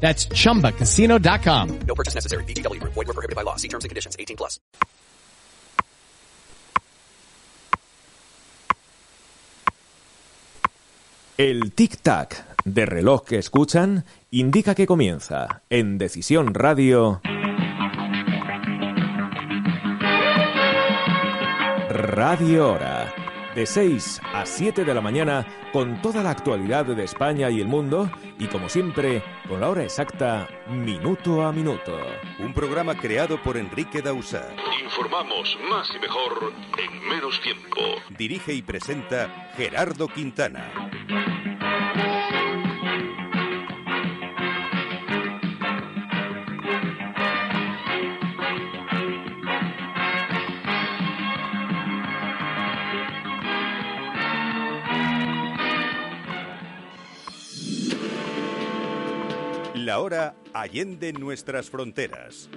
That's chumbacasino.com. No purchase necessary. BGW. Void were prohibited by law. See terms and conditions. 18 plus. El tic-tac de reloj que escuchan indica que comienza en Decisión Radio. Radio Hora. De 6 a 7 de la mañana con toda la actualidad de España y el mundo y como siempre con la hora exacta minuto a minuto. Un programa creado por Enrique Dausa. Informamos más y mejor en menos tiempo. Dirige y presenta Gerardo Quintana. La hora allende nuestras fronteras.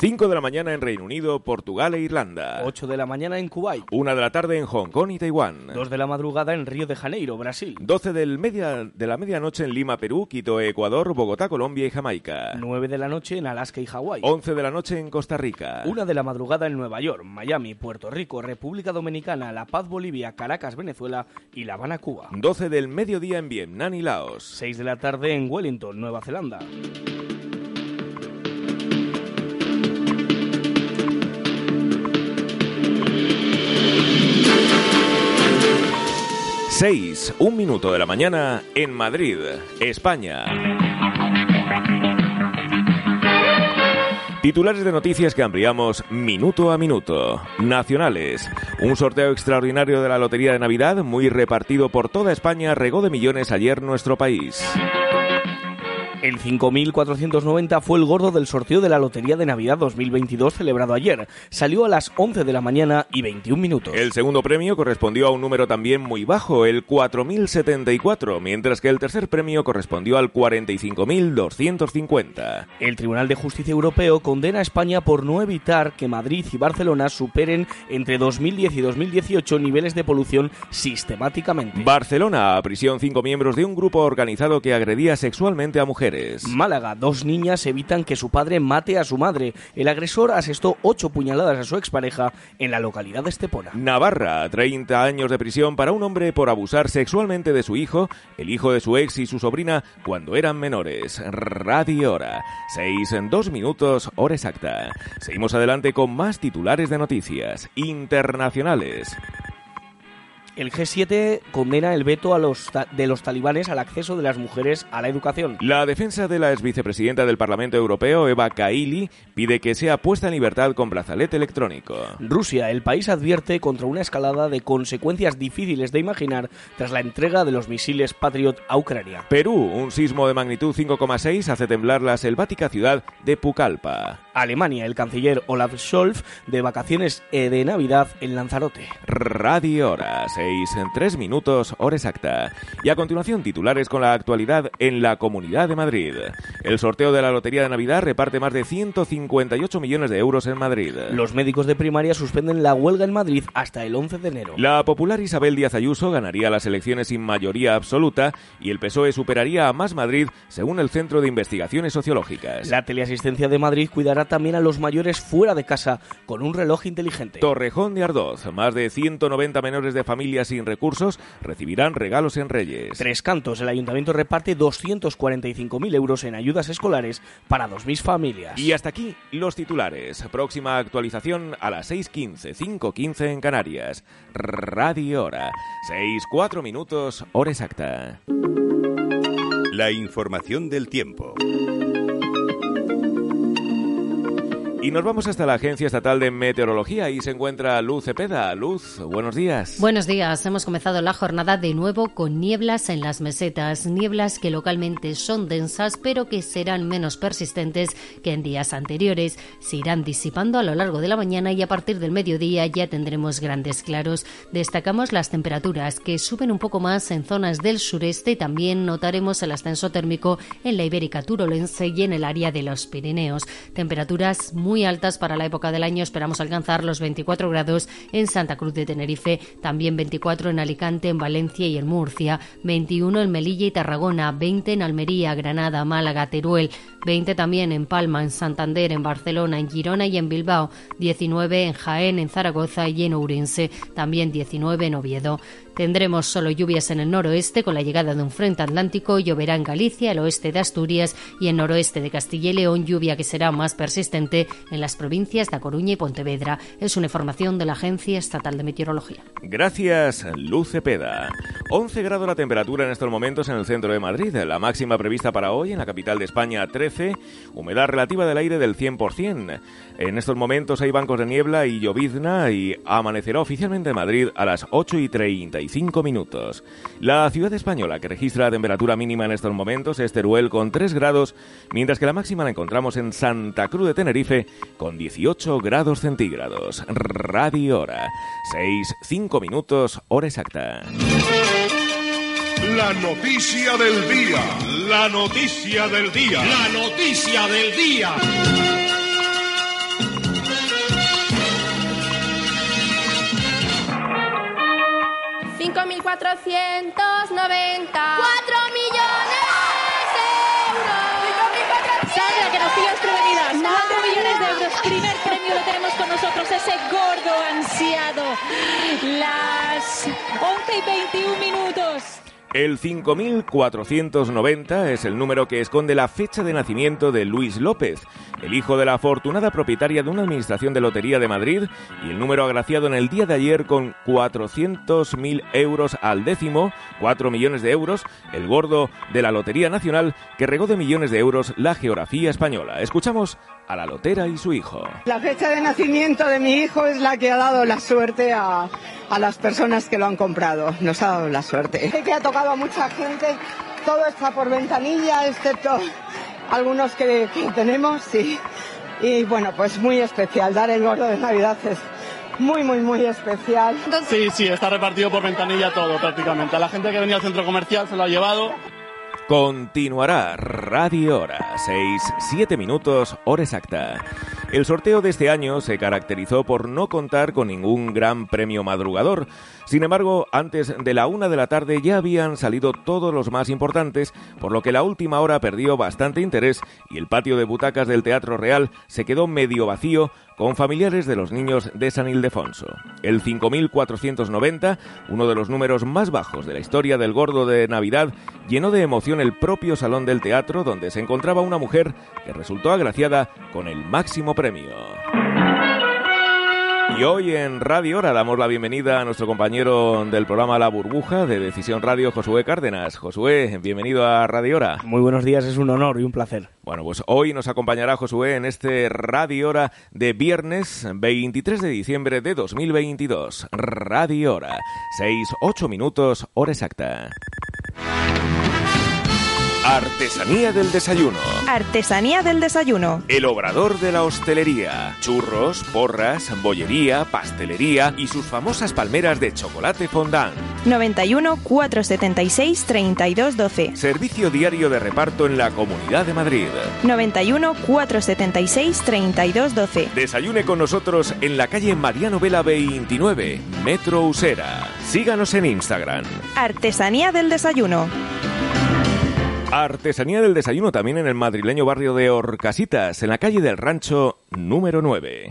5 de la mañana en Reino Unido, Portugal e Irlanda. 8 de la mañana en Kuwait. 1 de la tarde en Hong Kong y Taiwán. 2 de la madrugada en Río de Janeiro, Brasil. 12 del media, de la medianoche en Lima, Perú, Quito, Ecuador, Bogotá, Colombia y Jamaica. 9 de la noche en Alaska y Hawái. 11 de la noche en Costa Rica. 1 de la madrugada en Nueva York, Miami, Puerto Rico, República Dominicana, La Paz, Bolivia, Caracas, Venezuela y La Habana, Cuba. 12 del mediodía en Vietnam y Laos. 6 de la tarde en Wellington, Nueva Zelanda. 6, un minuto de la mañana en Madrid, España. Titulares de noticias que ampliamos minuto a minuto. Nacionales. Un sorteo extraordinario de la Lotería de Navidad, muy repartido por toda España, regó de millones ayer nuestro país. El 5.490 fue el gordo del sorteo de la Lotería de Navidad 2022 celebrado ayer. Salió a las 11 de la mañana y 21 minutos. El segundo premio correspondió a un número también muy bajo, el 4.074, mientras que el tercer premio correspondió al 45.250. El Tribunal de Justicia Europeo condena a España por no evitar que Madrid y Barcelona superen entre 2010 y 2018 niveles de polución sistemáticamente. Barcelona, a prisión cinco miembros de un grupo organizado que agredía sexualmente a mujeres. Málaga, dos niñas evitan que su padre mate a su madre. El agresor asestó ocho puñaladas a su expareja en la localidad de Estepona. Navarra, 30 años de prisión para un hombre por abusar sexualmente de su hijo, el hijo de su ex y su sobrina cuando eran menores. Radio Hora, 6 en 2 minutos, hora exacta. Seguimos adelante con más titulares de noticias internacionales. El G7 condena el veto a los de los talibanes al acceso de las mujeres a la educación. La defensa de la ex vicepresidenta del Parlamento Europeo, Eva Kaili, pide que sea puesta en libertad con brazalete electrónico. Rusia, el país advierte contra una escalada de consecuencias difíciles de imaginar tras la entrega de los misiles Patriot a Ucrania. Perú, un sismo de magnitud 5,6 hace temblar la selvática ciudad de Pucallpa. Alemania, el canciller Olaf Scholz de vacaciones eh, de Navidad en Lanzarote. Radio Hora, 6 en 3 minutos, hora exacta. Y a continuación, titulares con la actualidad en la Comunidad de Madrid. El sorteo de la Lotería de Navidad reparte más de 158 millones de euros en Madrid. Los médicos de primaria suspenden la huelga en Madrid hasta el 11 de enero. La popular Isabel Díaz Ayuso ganaría las elecciones sin mayoría absoluta y el PSOE superaría a Más Madrid, según el Centro de Investigaciones Sociológicas. La teleasistencia de Madrid cuidará también a los mayores fuera de casa con un reloj inteligente. Torrejón de Ardoz, más de 190 menores de familia familias sin recursos recibirán regalos en Reyes. Tres cantos. El ayuntamiento reparte 245.000 euros en ayudas escolares para 2.000 familias. Y hasta aquí los titulares. Próxima actualización a las 6.15, 5.15 en Canarias. Radio Hora. 6, 4 minutos, hora exacta. La información del tiempo. Y nos vamos hasta la Agencia Estatal de Meteorología. Ahí se encuentra Luz Cepeda. Luz, buenos días. Buenos días. Hemos comenzado la jornada de nuevo con nieblas en las mesetas. Nieblas que localmente son densas, pero que serán menos persistentes que en días anteriores. Se irán disipando a lo largo de la mañana y a partir del mediodía ya tendremos grandes claros. Destacamos las temperaturas que suben un poco más en zonas del sureste. También notaremos el ascenso térmico en la Ibérica Turolense y en el área de los Pirineos. Temperaturas muy muy altas para la época del año. Esperamos alcanzar los 24 grados en Santa Cruz de Tenerife, también 24 en Alicante, en Valencia y en Murcia, 21 en Melilla y Tarragona, 20 en Almería, Granada, Málaga, Teruel, 20 también en Palma, en Santander, en Barcelona, en Girona y en Bilbao, 19 en Jaén, en Zaragoza y en Ourense, también 19 en Oviedo. Tendremos solo lluvias en el noroeste con la llegada de un frente atlántico, lloverá en Galicia, el oeste de Asturias y en noroeste de Castilla y León, lluvia que será más persistente en las provincias de A Coruña y Pontevedra. Es una información de la Agencia Estatal de Meteorología. Gracias, Luz Cepeda. 11 grados la temperatura en estos momentos en el centro de Madrid, la máxima prevista para hoy en la capital de España 13, humedad relativa del aire del 100%. En estos momentos hay bancos de niebla y llovizna y amanecerá oficialmente en Madrid a las 8 y 35 minutos. La ciudad española que registra la temperatura mínima en estos momentos es Teruel con 3 grados, mientras que la máxima la encontramos en Santa Cruz de Tenerife con 18 grados centígrados. Radio Hora. 6, 5 minutos, hora exacta. La noticia del día. La noticia del día. La noticia del día. Cinco mil cuatrocientos noventa. ¡Cuatro millones de euros! Sandra, que nos pillas prevenidas. 4 millones de euros. Primer premio lo tenemos con nosotros, ese gordo ansiado. Las 11 y 21 minutos. El 5490 es el número que esconde la fecha de nacimiento de Luis López, el hijo de la afortunada propietaria de una administración de lotería de Madrid, y el número agraciado en el día de ayer con 400.000 euros al décimo, 4 millones de euros, el gordo de la Lotería Nacional que regó de millones de euros la geografía española. Escuchamos a la lotera y su hijo. La fecha de nacimiento de mi hijo es la que ha dado la suerte a, a las personas que lo han comprado. Nos ha dado la suerte. Sé que ha tocado a mucha gente. Todo está por ventanilla, excepto algunos que, que tenemos. Sí. Y bueno, pues muy especial. Dar el gordo de Navidad es muy, muy, muy especial. Sí, sí, está repartido por ventanilla todo prácticamente. A la gente que venía al centro comercial se lo ha llevado. Continuará Radio Hora, 6, 7 minutos, hora exacta. El sorteo de este año se caracterizó por no contar con ningún gran premio madrugador. Sin embargo, antes de la una de la tarde ya habían salido todos los más importantes, por lo que la última hora perdió bastante interés y el patio de butacas del Teatro Real se quedó medio vacío con familiares de los niños de San Ildefonso. El 5490, uno de los números más bajos de la historia del gordo de Navidad, llenó de emoción el propio salón del teatro donde se encontraba una mujer que resultó agraciada con el máximo premio. Y hoy en Radio Hora damos la bienvenida a nuestro compañero del programa La Burbuja de Decisión Radio, Josué Cárdenas. Josué, bienvenido a Radio Hora. Muy buenos días, es un honor y un placer. Bueno, pues hoy nos acompañará Josué en este Radio Hora de viernes 23 de diciembre de 2022. Radio Hora, 6, 8 minutos, hora exacta. Artesanía del desayuno. Artesanía del desayuno. El obrador de la hostelería. Churros, porras, bollería, pastelería y sus famosas palmeras de chocolate fondant. 91 476 3212. Servicio diario de reparto en la Comunidad de Madrid. 91 476 3212. Desayune con nosotros en la calle Mariano Vela 29, Metro Usera. Síganos en Instagram. Artesanía del desayuno. Artesanía del desayuno también en el madrileño barrio de Orcasitas, en la calle del Rancho número 9.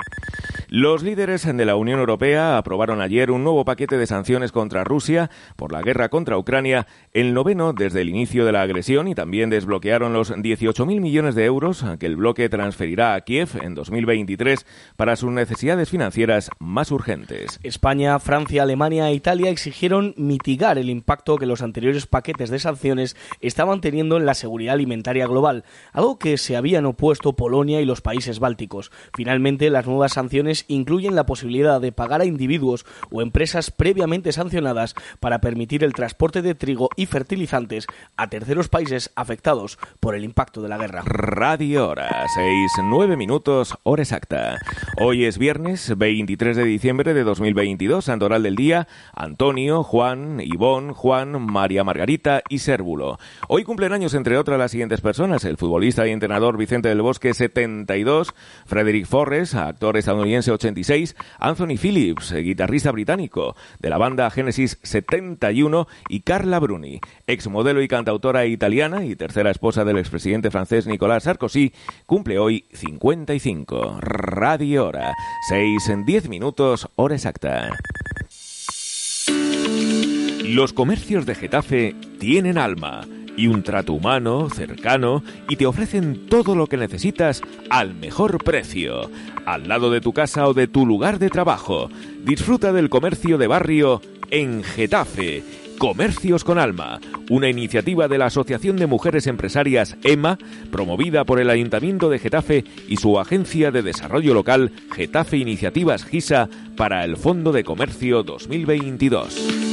Los líderes de la Unión Europea aprobaron ayer un nuevo paquete de sanciones contra Rusia por la guerra contra Ucrania, el noveno desde el inicio de la agresión y también desbloquearon los 18.000 millones de euros que el bloque transferirá a Kiev en 2023 para sus necesidades financieras más urgentes. España, Francia, Alemania e Italia exigieron mitigar el impacto que los anteriores paquetes de sanciones estaban teniendo en la seguridad alimentaria global, algo que se habían opuesto Polonia y los países bálticos. Finalmente, las nuevas sanciones incluyen la posibilidad de pagar a individuos o empresas previamente sancionadas para permitir el transporte de trigo y fertilizantes a terceros países afectados por el impacto de la guerra. Radio Hora, 6, 9 minutos, hora exacta. Hoy es viernes 23 de diciembre de 2022, Santoral del Día, Antonio, Juan, Ivón, Juan, María Margarita y Sérvulo. Hoy cumplen años, entre otras, las siguientes personas, el futbolista y entrenador Vicente del Bosque, 72, Frederick Forres, actor estadounidense, 86, Anthony Phillips, guitarrista británico de la banda Genesis 71 y Carla Bruni, exmodelo y cantautora italiana y tercera esposa del expresidente francés Nicolas Sarkozy, cumple hoy 55. Radio Hora, 6 en 10 minutos, hora exacta. Los comercios de Getafe tienen alma y un trato humano, cercano, y te ofrecen todo lo que necesitas al mejor precio, al lado de tu casa o de tu lugar de trabajo. Disfruta del comercio de barrio en Getafe. Comercios con Alma, una iniciativa de la Asociación de Mujeres Empresarias EMA, promovida por el Ayuntamiento de Getafe y su agencia de desarrollo local Getafe Iniciativas GISA para el Fondo de Comercio 2022.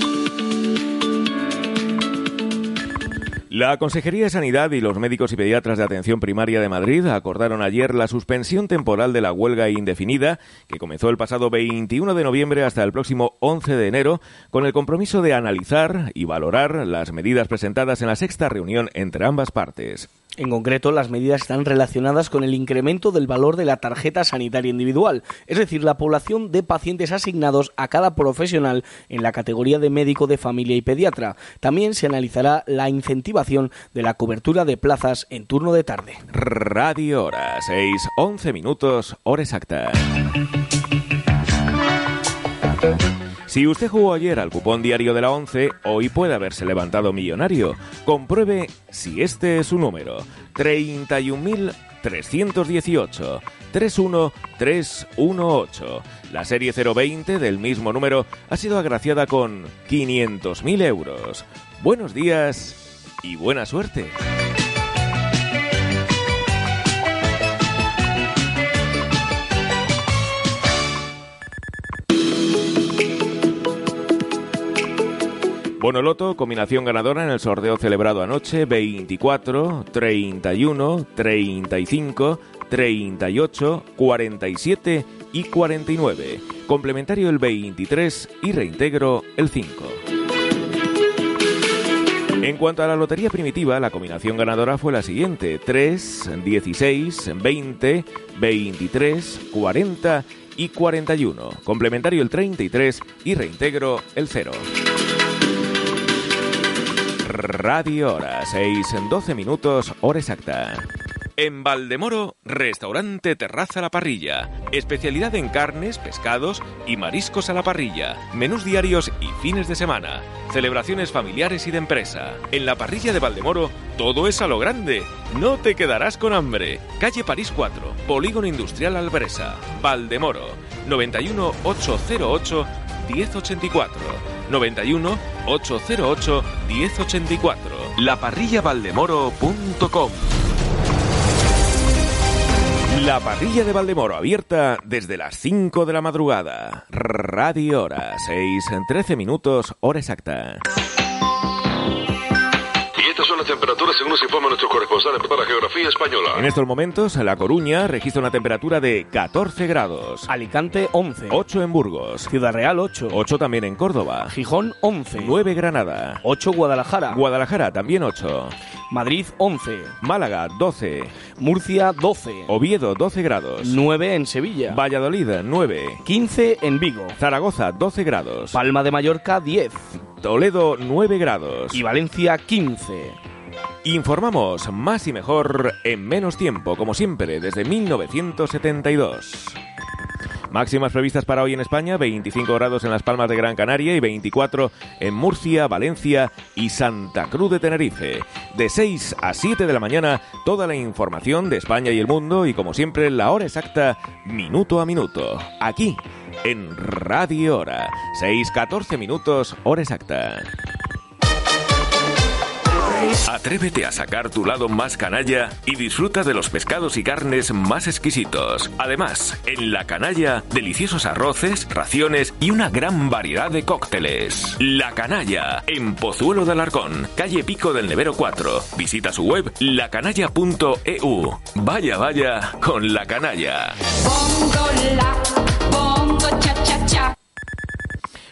La Consejería de Sanidad y los médicos y pediatras de atención primaria de Madrid acordaron ayer la suspensión temporal de la huelga indefinida que comenzó el pasado 21 de noviembre hasta el próximo 11 de enero con el compromiso de analizar y valorar las medidas presentadas en la sexta reunión entre ambas partes. En concreto, las medidas están relacionadas con el incremento del valor de la tarjeta sanitaria individual, es decir, la población de pacientes asignados a cada profesional en la categoría de médico de familia y pediatra. También se analizará la incentivación de la cobertura de plazas en turno de tarde. Radio Hora, 6, 11 minutos, hora exacta. Si usted jugó ayer al cupón diario de la 11, hoy puede haberse levantado millonario. Compruebe si este es su número. 31.318. 31318. La serie 020 del mismo número ha sido agraciada con 500.000 euros. Buenos días y buena suerte. Bonoloto, combinación ganadora en el sorteo celebrado anoche, 24, 31, 35, 38, 47 y 49. Complementario el 23 y reintegro el 5. En cuanto a la lotería primitiva, la combinación ganadora fue la siguiente: 3, 16, 20, 23, 40 y 41. Complementario el 33 y reintegro el 0. Radio Hora, 6 en 12 minutos, hora exacta. En Valdemoro, restaurante Terraza la Parrilla. Especialidad en carnes, pescados y mariscos a la parrilla. Menús diarios y fines de semana. Celebraciones familiares y de empresa. En la parrilla de Valdemoro, todo es a lo grande. No te quedarás con hambre. Calle París 4, Polígono Industrial Albresa. Valdemoro, 91 808 1084. 91 808 1084. Laparrillavaldemoro.com. La parrilla de Valdemoro abierta desde las 5 de la madrugada. Radio Hora, 6 en 13 minutos, hora exacta. Según nos informa nuestro corresponsal para la geografía española. En estos momentos, La Coruña registra una temperatura de 14 grados. Alicante 11. 8 en Burgos. Ciudad Real 8. 8 también en Córdoba. Gijón 11. 9 Granada. 8 Guadalajara. Guadalajara también 8. Madrid 11. Málaga 12. Murcia 12. Oviedo 12 grados. 9 en Sevilla. Valladolid 9. 15 en Vigo. Zaragoza 12 grados. Palma de Mallorca 10. Toledo 9 grados. Y Valencia 15. Informamos más y mejor en menos tiempo, como siempre, desde 1972. Máximas previstas para hoy en España, 25 grados en Las Palmas de Gran Canaria y 24 en Murcia, Valencia y Santa Cruz de Tenerife. De 6 a 7 de la mañana, toda la información de España y el mundo y como siempre la hora exacta, minuto a minuto. Aquí, en Radio Hora. 6-14 minutos, hora exacta. Atrévete a sacar tu lado más canalla y disfruta de los pescados y carnes más exquisitos. Además, en La Canalla, deliciosos arroces, raciones y una gran variedad de cócteles. La Canalla, en Pozuelo de Alarcón, calle Pico del Nevero 4. Visita su web lacanalla.eu. Vaya, vaya con La Canalla.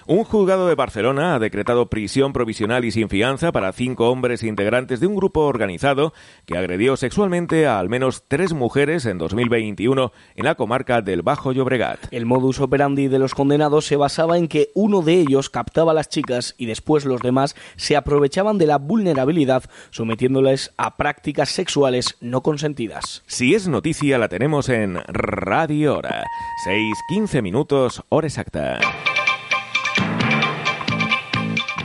Un juzgado de Barcelona ha decretado prisión provisional y sin fianza para cinco hombres integrantes de un grupo organizado que agredió sexualmente a al menos tres mujeres en 2021 en la comarca del Bajo Llobregat. El modus operandi de los condenados se basaba en que uno de ellos captaba a las chicas y después los demás se aprovechaban de la vulnerabilidad sometiéndoles a prácticas sexuales no consentidas. Si es noticia la tenemos en Radio Hora. 6-15 minutos, hora exacta.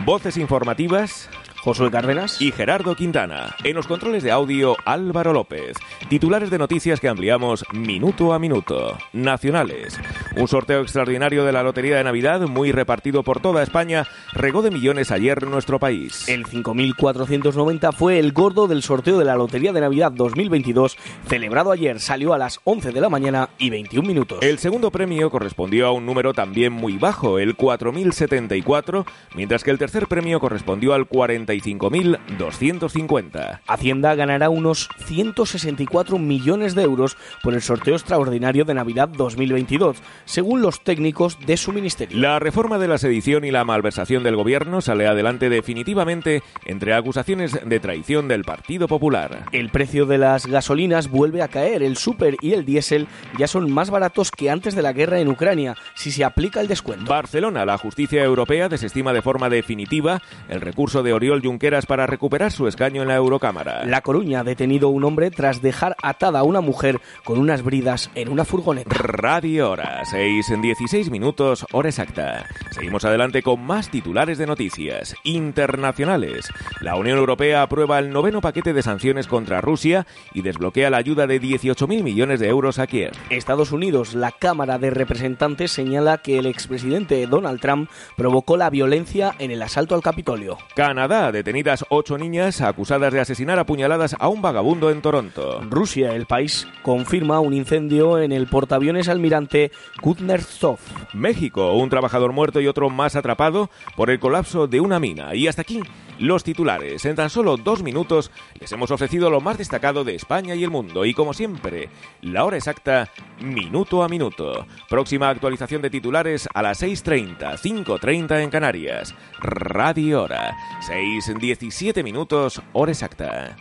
Voces informativas. Josué Cárdenas y Gerardo Quintana. En los controles de audio, Álvaro López. Titulares de noticias que ampliamos minuto a minuto. Nacionales. Un sorteo extraordinario de la Lotería de Navidad, muy repartido por toda España, regó de millones ayer en nuestro país. El 5.490 fue el gordo del sorteo de la Lotería de Navidad 2022, celebrado ayer. Salió a las 11 de la mañana y 21 minutos. El segundo premio correspondió a un número también muy bajo, el 4.074, mientras que el tercer premio correspondió al 45.250. Hacienda ganará unos 164 millones de euros por el sorteo extraordinario de Navidad 2022, según los técnicos de su ministerio. La reforma de la sedición y la malversación del gobierno sale adelante definitivamente entre acusaciones de traición del Partido Popular. El precio de las gasolinas vuelve a caer. El super y el diésel ya son más baratos que antes de la guerra en Ucrania, si se aplica el descuento. Barcelona, la justicia europea desestima de forma definitiva el recurso de Oriol Junqueras para recuperar su escaño en la Eurocámara. La Coruña ha detenido a un hombre tras dejar atada a una mujer con unas bridas en una furgoneta. Radio Hora, 6 en 16 minutos, hora exacta. Seguimos adelante con más titulares de noticias internacionales. La Unión Europea aprueba el noveno paquete de sanciones contra Rusia y desbloquea la ayuda de 18.000 millones de euros a Kiev. Estados Unidos, la Cámara de Representantes señala que el expresidente Donald Trump provocó la violencia en el asalto al Capitolio. Canadá, detenidas ocho niñas acusadas de asesinar a puñaladas a un vagabundo en Toronto. Rusia, el país, confirma un incendio en el portaaviones almirante Kuznetsov. México, un trabajador muerto y otro más atrapado por el colapso de una mina. Y hasta aquí los titulares. En tan solo dos minutos les hemos ofrecido lo más destacado de España y el mundo. Y como siempre, la hora exacta, minuto a minuto. Próxima actualización de titulares a las 6.30, 5.30 en Canarias. Radio Hora. 6.17 minutos, hora exacta.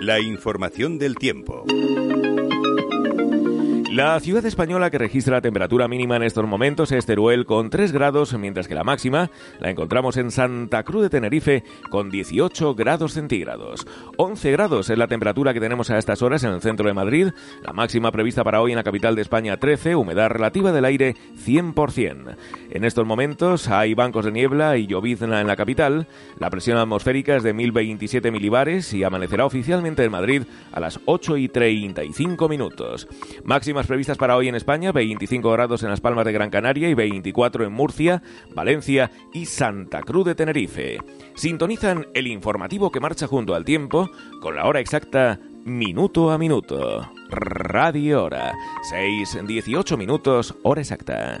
La información del tiempo. La ciudad española que registra la temperatura mínima en estos momentos es Teruel con 3 grados, mientras que la máxima la encontramos en Santa Cruz de Tenerife con 18 grados centígrados. 11 grados es la temperatura que tenemos a estas horas en el centro de Madrid, la máxima prevista para hoy en la capital de España 13, humedad relativa del aire 100%. En estos momentos hay bancos de niebla y llovizna en la capital, la presión atmosférica es de 1027 milibares y amanecerá oficialmente en Madrid a las 8 y 35 minutos. Máxima previstas para hoy en España, 25 grados en las Palmas de Gran Canaria y 24 en Murcia, Valencia y Santa Cruz de Tenerife. Sintonizan el informativo que marcha junto al tiempo con la hora exacta minuto a minuto. Radio Hora, 6 18 minutos, hora exacta.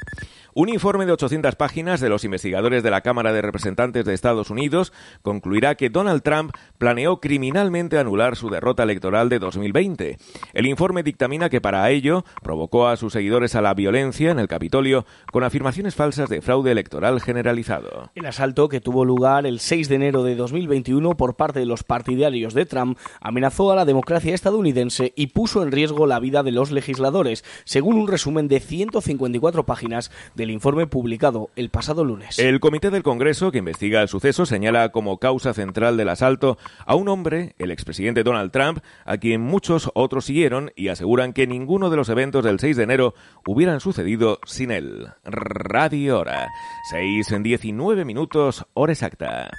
Un informe de 800 páginas de los investigadores de la Cámara de Representantes de Estados Unidos concluirá que Donald Trump planeó criminalmente anular su derrota electoral de 2020. El informe dictamina que para ello provocó a sus seguidores a la violencia en el Capitolio con afirmaciones falsas de fraude electoral generalizado. El asalto que tuvo lugar el 6 de enero de 2021 por parte de los partidarios de Trump amenazó a la democracia estadounidense y puso en riesgo la vida de los legisladores, según un resumen de 154 páginas del informe publicado el pasado lunes. El Comité del Congreso que investiga el suceso señala como causa central del asalto a un hombre, el expresidente Donald Trump, a quien muchos otros siguieron y aseguran que ninguno de los eventos del 6 de enero hubieran sucedido sin él. Radio Hora. 6 en 19 minutos, hora exacta.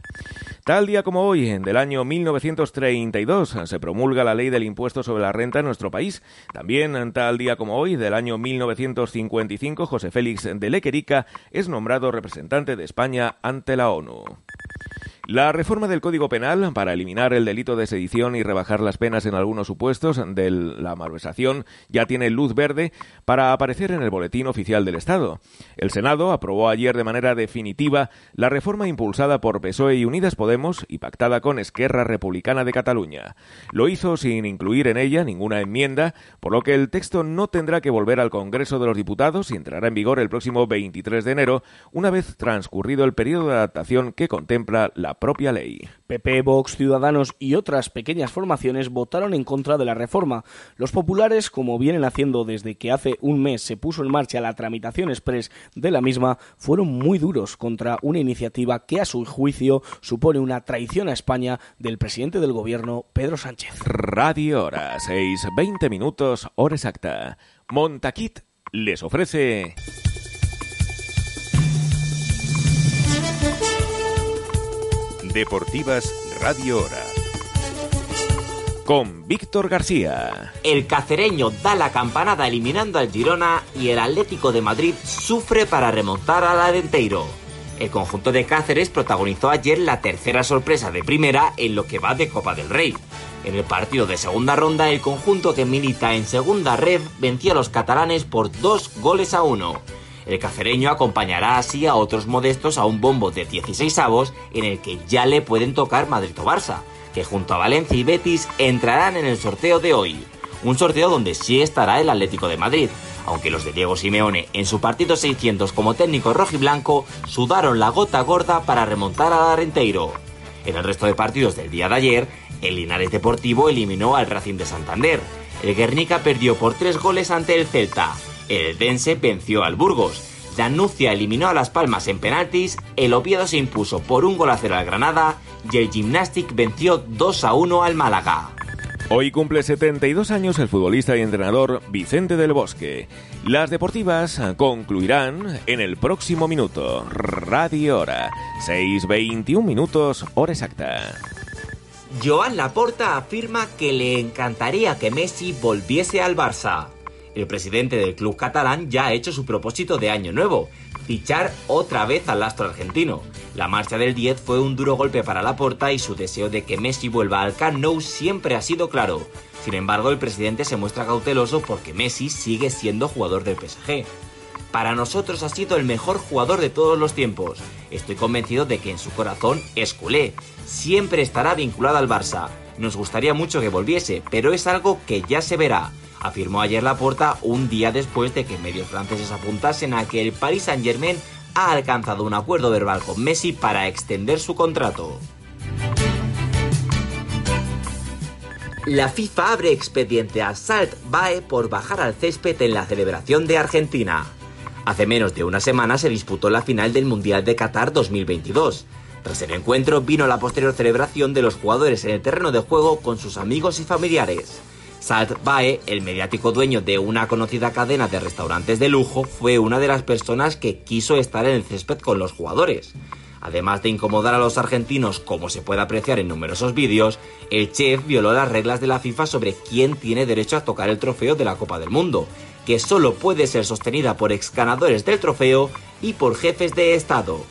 Tal día como hoy, del año 1932, se promulga la ley del impuesto sobre la renta en nuestro país. También, tal día como hoy, del año 1955, José Félix de Lequerica es nombrado representante de España ante la ONU. La reforma del Código Penal para eliminar el delito de sedición y rebajar las penas en algunos supuestos de la malversación ya tiene luz verde para aparecer en el Boletín Oficial del Estado. El Senado aprobó ayer de manera definitiva la reforma impulsada por PSOE y Unidas Podemos y pactada con Esquerra Republicana de Cataluña. Lo hizo sin incluir en ella ninguna enmienda, por lo que el texto no tendrá que volver al Congreso de los Diputados y entrará en vigor el próximo 23 de enero, una vez transcurrido el periodo de adaptación que contempla la propia ley. PP, Vox, Ciudadanos y otras pequeñas formaciones votaron en contra de la reforma. Los populares, como vienen haciendo desde que hace un mes se puso en marcha la tramitación express de la misma, fueron muy duros contra una iniciativa que a su juicio supone una traición a España del presidente del gobierno, Pedro Sánchez. Radio Hora, 6, 20 minutos, hora exacta. Montaquit les ofrece... Deportivas Radio Hora. Con Víctor García. El cacereño da la campanada eliminando al Girona y el Atlético de Madrid sufre para remontar al Arenteiro. El conjunto de Cáceres protagonizó ayer la tercera sorpresa de primera en lo que va de Copa del Rey. En el partido de segunda ronda, el conjunto que milita en segunda red venció a los catalanes por dos goles a uno. El cacereño acompañará así a otros modestos a un bombo de 16 avos en el que ya le pueden tocar Madrid o Barça, que junto a Valencia y Betis entrarán en el sorteo de hoy. Un sorteo donde sí estará el Atlético de Madrid, aunque los de Diego Simeone en su partido 600 como técnico rojiblanco sudaron la gota gorda para remontar al Arenteiro. En el resto de partidos del día de ayer, el Linares Deportivo eliminó al Racing de Santander. El Guernica perdió por tres goles ante el Celta. El Dense venció al Burgos. Danucia eliminó a Las Palmas en penaltis, el Oviedo se impuso por un gol a cero al Granada y el Gymnastic venció 2 a 1 al Málaga. Hoy cumple 72 años el futbolista y entrenador Vicente del Bosque. Las deportivas concluirán en el próximo minuto. Radio Hora, 6.21 minutos, hora exacta. Joan Laporta afirma que le encantaría que Messi volviese al Barça. El presidente del club catalán ya ha hecho su propósito de año nuevo, fichar otra vez al astro argentino. La marcha del 10 fue un duro golpe para Laporta y su deseo de que Messi vuelva al Camp Nou siempre ha sido claro. Sin embargo, el presidente se muestra cauteloso porque Messi sigue siendo jugador del PSG. Para nosotros ha sido el mejor jugador de todos los tiempos. Estoy convencido de que en su corazón es culé. Siempre estará vinculado al Barça. Nos gustaría mucho que volviese, pero es algo que ya se verá afirmó ayer Laporta un día después de que medios franceses apuntasen a que el Paris Saint-Germain ha alcanzado un acuerdo verbal con Messi para extender su contrato. La FIFA abre expediente a Salt Bae por bajar al césped en la celebración de Argentina. Hace menos de una semana se disputó la final del Mundial de Qatar 2022. Tras el encuentro vino la posterior celebración de los jugadores en el terreno de juego con sus amigos y familiares. Salt Bae, el mediático dueño de una conocida cadena de restaurantes de lujo, fue una de las personas que quiso estar en el césped con los jugadores. Además de incomodar a los argentinos, como se puede apreciar en numerosos vídeos, el chef violó las reglas de la FIFA sobre quién tiene derecho a tocar el trofeo de la Copa del Mundo, que solo puede ser sostenida por ex ganadores del trofeo y por jefes de Estado.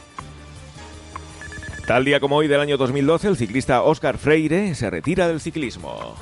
Tal día como hoy del año 2012, el ciclista Oscar Freire se retira del ciclismo.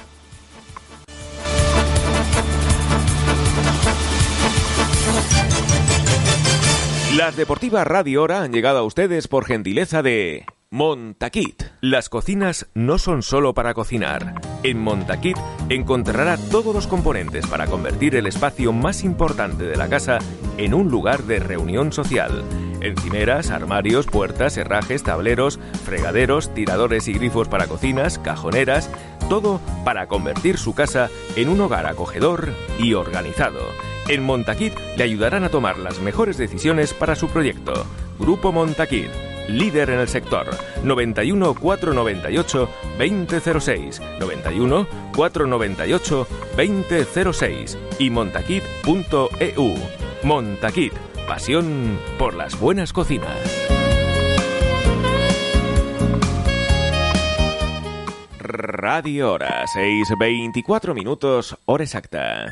Las deportivas Radio Hora han llegado a ustedes por gentileza de Montaquit. Las cocinas no son solo para cocinar. En Montaquit encontrará todos los componentes para convertir el espacio más importante de la casa en un lugar de reunión social. Encimeras, armarios, puertas, herrajes, tableros, fregaderos, tiradores y grifos para cocinas, cajoneras, todo para convertir su casa en un hogar acogedor y organizado. En Montaquit le ayudarán a tomar las mejores decisiones para su proyecto. Grupo Montaquit, líder en el sector. 91 498 2006, 91 498 2006 y montaquit.eu. Montaquit, pasión por las buenas cocinas. Radio Hora, 6.24 minutos, hora exacta.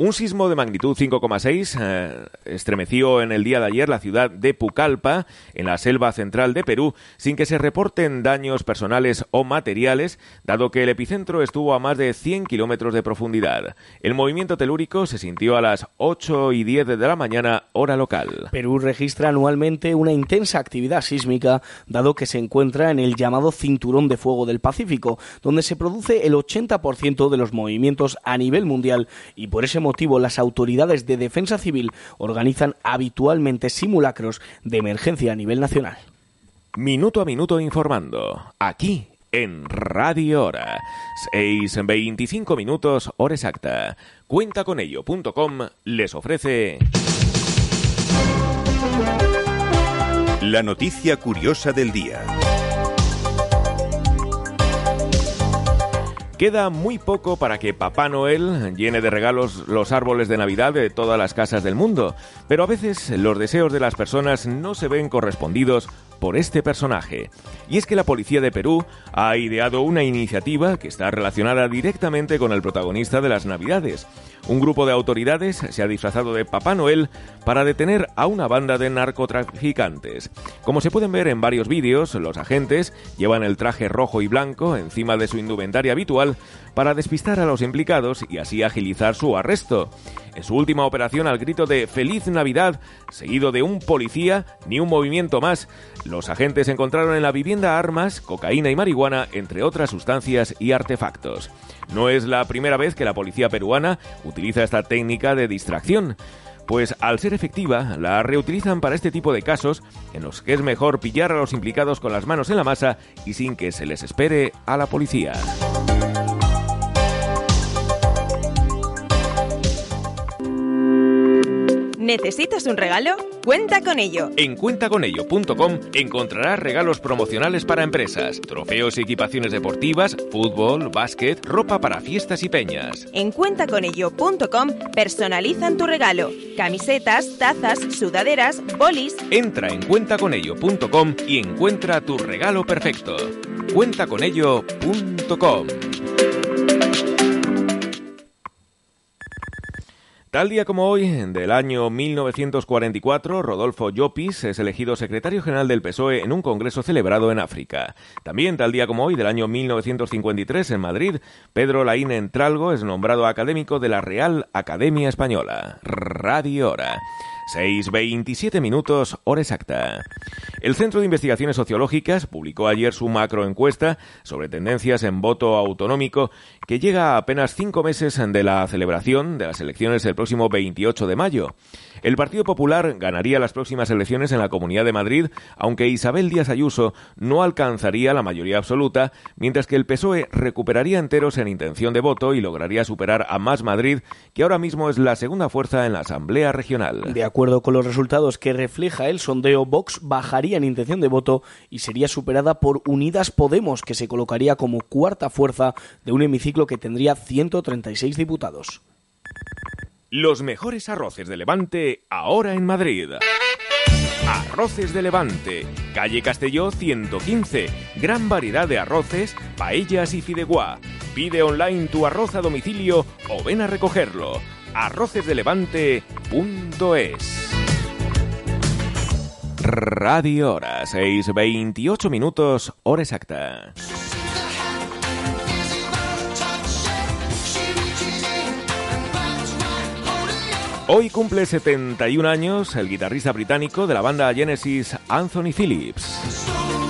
Un sismo de magnitud 5,6 eh, estremeció en el día de ayer la ciudad de Pucallpa, en la selva central de Perú, sin que se reporten daños personales o materiales, dado que el epicentro estuvo a más de 100 kilómetros de profundidad. El movimiento telúrico se sintió a las 8 y 10 de la mañana, hora local. Perú registra anualmente una intensa actividad sísmica, dado que se encuentra en el llamado Cinturón de Fuego del Pacífico, donde se produce el 80% de los movimientos a nivel mundial y por ese las autoridades de defensa civil organizan habitualmente simulacros de emergencia a nivel nacional. Minuto a minuto informando, aquí en Radio Hora. 6.25 minutos, hora exacta. Cuentaconello.com les ofrece... La noticia curiosa del día. Queda muy poco para que Papá Noel llene de regalos los árboles de Navidad de todas las casas del mundo, pero a veces los deseos de las personas no se ven correspondidos por este personaje. Y es que la policía de Perú ha ideado una iniciativa que está relacionada directamente con el protagonista de las Navidades. Un grupo de autoridades se ha disfrazado de Papá Noel para detener a una banda de narcotraficantes. Como se pueden ver en varios vídeos, los agentes llevan el traje rojo y blanco encima de su indumentaria habitual para despistar a los implicados y así agilizar su arresto. En su última operación al grito de Feliz Navidad, seguido de un policía, ni un movimiento más, los agentes encontraron en la vivienda armas, cocaína y marihuana, entre otras sustancias y artefactos. No es la primera vez que la policía peruana utiliza esta técnica de distracción pues al ser efectiva la reutilizan para este tipo de casos en los que es mejor pillar a los implicados con las manos en la masa y sin que se les espere a la policía. ¿Necesitas un regalo? Cuenta con ello. En cuentaconello.com encontrarás regalos promocionales para empresas, trofeos y equipaciones deportivas, fútbol, básquet, ropa para fiestas y peñas. En cuentaconello.com personalizan tu regalo. Camisetas, tazas, sudaderas, bolis. Entra en cuentaconello.com y encuentra tu regalo perfecto. Cuentaconello.com Tal día como hoy, del año 1944, Rodolfo Llopis es elegido secretario general del PSOE en un congreso celebrado en África. También tal día como hoy, del año 1953, en Madrid, Pedro Laín Entralgo es nombrado académico de la Real Academia Española. Radio Hora. 6.27 minutos, hora exacta. El Centro de Investigaciones Sociológicas publicó ayer su macroencuesta sobre tendencias en voto autonómico que llega a apenas cinco meses de la celebración de las elecciones del próximo 28 de mayo. El Partido Popular ganaría las próximas elecciones en la Comunidad de Madrid, aunque Isabel Díaz Ayuso no alcanzaría la mayoría absoluta, mientras que el PSOE recuperaría enteros en intención de voto y lograría superar a Más Madrid, que ahora mismo es la segunda fuerza en la Asamblea Regional. De acuerdo con los resultados que refleja el sondeo, Vox bajaría en intención de voto y sería superada por Unidas Podemos, que se colocaría como cuarta fuerza de un hemiciclo que tendría 136 diputados. Los mejores arroces de Levante ahora en Madrid. Arroces de Levante, calle Castelló 115. Gran variedad de arroces, paellas y fideuá. Pide online tu arroz a domicilio o ven a recogerlo. arrocesdelevante.es Radio Hora, 6.28 minutos, hora exacta. Hoy cumple 71 años el guitarrista británico de la banda Genesis, Anthony Phillips.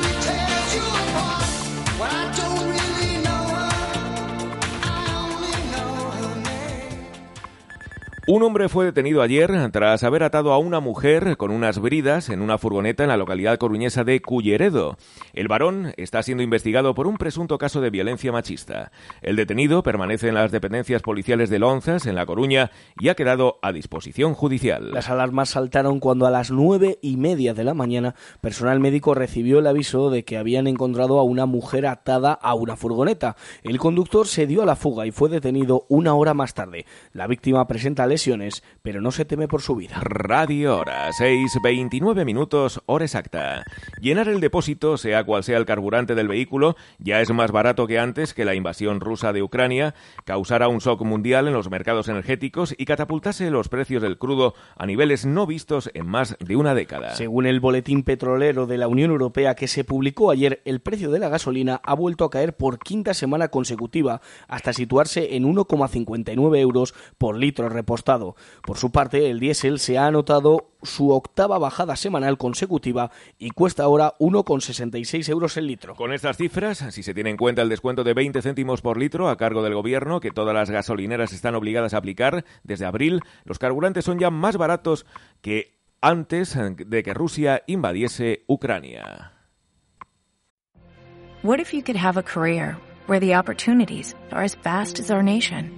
Un hombre fue detenido ayer tras haber atado a una mujer con unas bridas en una furgoneta en la localidad coruñesa de Culleredo. El varón está siendo investigado por un presunto caso de violencia machista. El detenido permanece en las dependencias policiales de Lonzas, en La Coruña, y ha quedado a disposición judicial. Las alarmas saltaron cuando a las nueve y media de la mañana personal médico recibió el aviso de que habían encontrado a una mujer atada a una furgoneta. El conductor se dio a la fuga y fue detenido una hora más tarde. La víctima presenta pero no se teme por su vida. Radio Hora, 6.29 minutos, hora exacta. Llenar el depósito, sea cual sea el carburante del vehículo, ya es más barato que antes que la invasión rusa de Ucrania, causara un shock mundial en los mercados energéticos y catapultase los precios del crudo a niveles no vistos en más de una década. Según el boletín petrolero de la Unión Europea que se publicó ayer, el precio de la gasolina ha vuelto a caer por quinta semana consecutiva hasta situarse en 1,59 euros por litro repostado por su parte, el diésel se ha anotado su octava bajada semanal consecutiva y cuesta ahora 1,66 euros el litro. Con estas cifras, si se tiene en cuenta el descuento de 20 céntimos por litro a cargo del gobierno que todas las gasolineras están obligadas a aplicar desde abril, los carburantes son ya más baratos que antes de que Rusia invadiese Ucrania. What if you could have a career where the opportunities are as vast as our nation?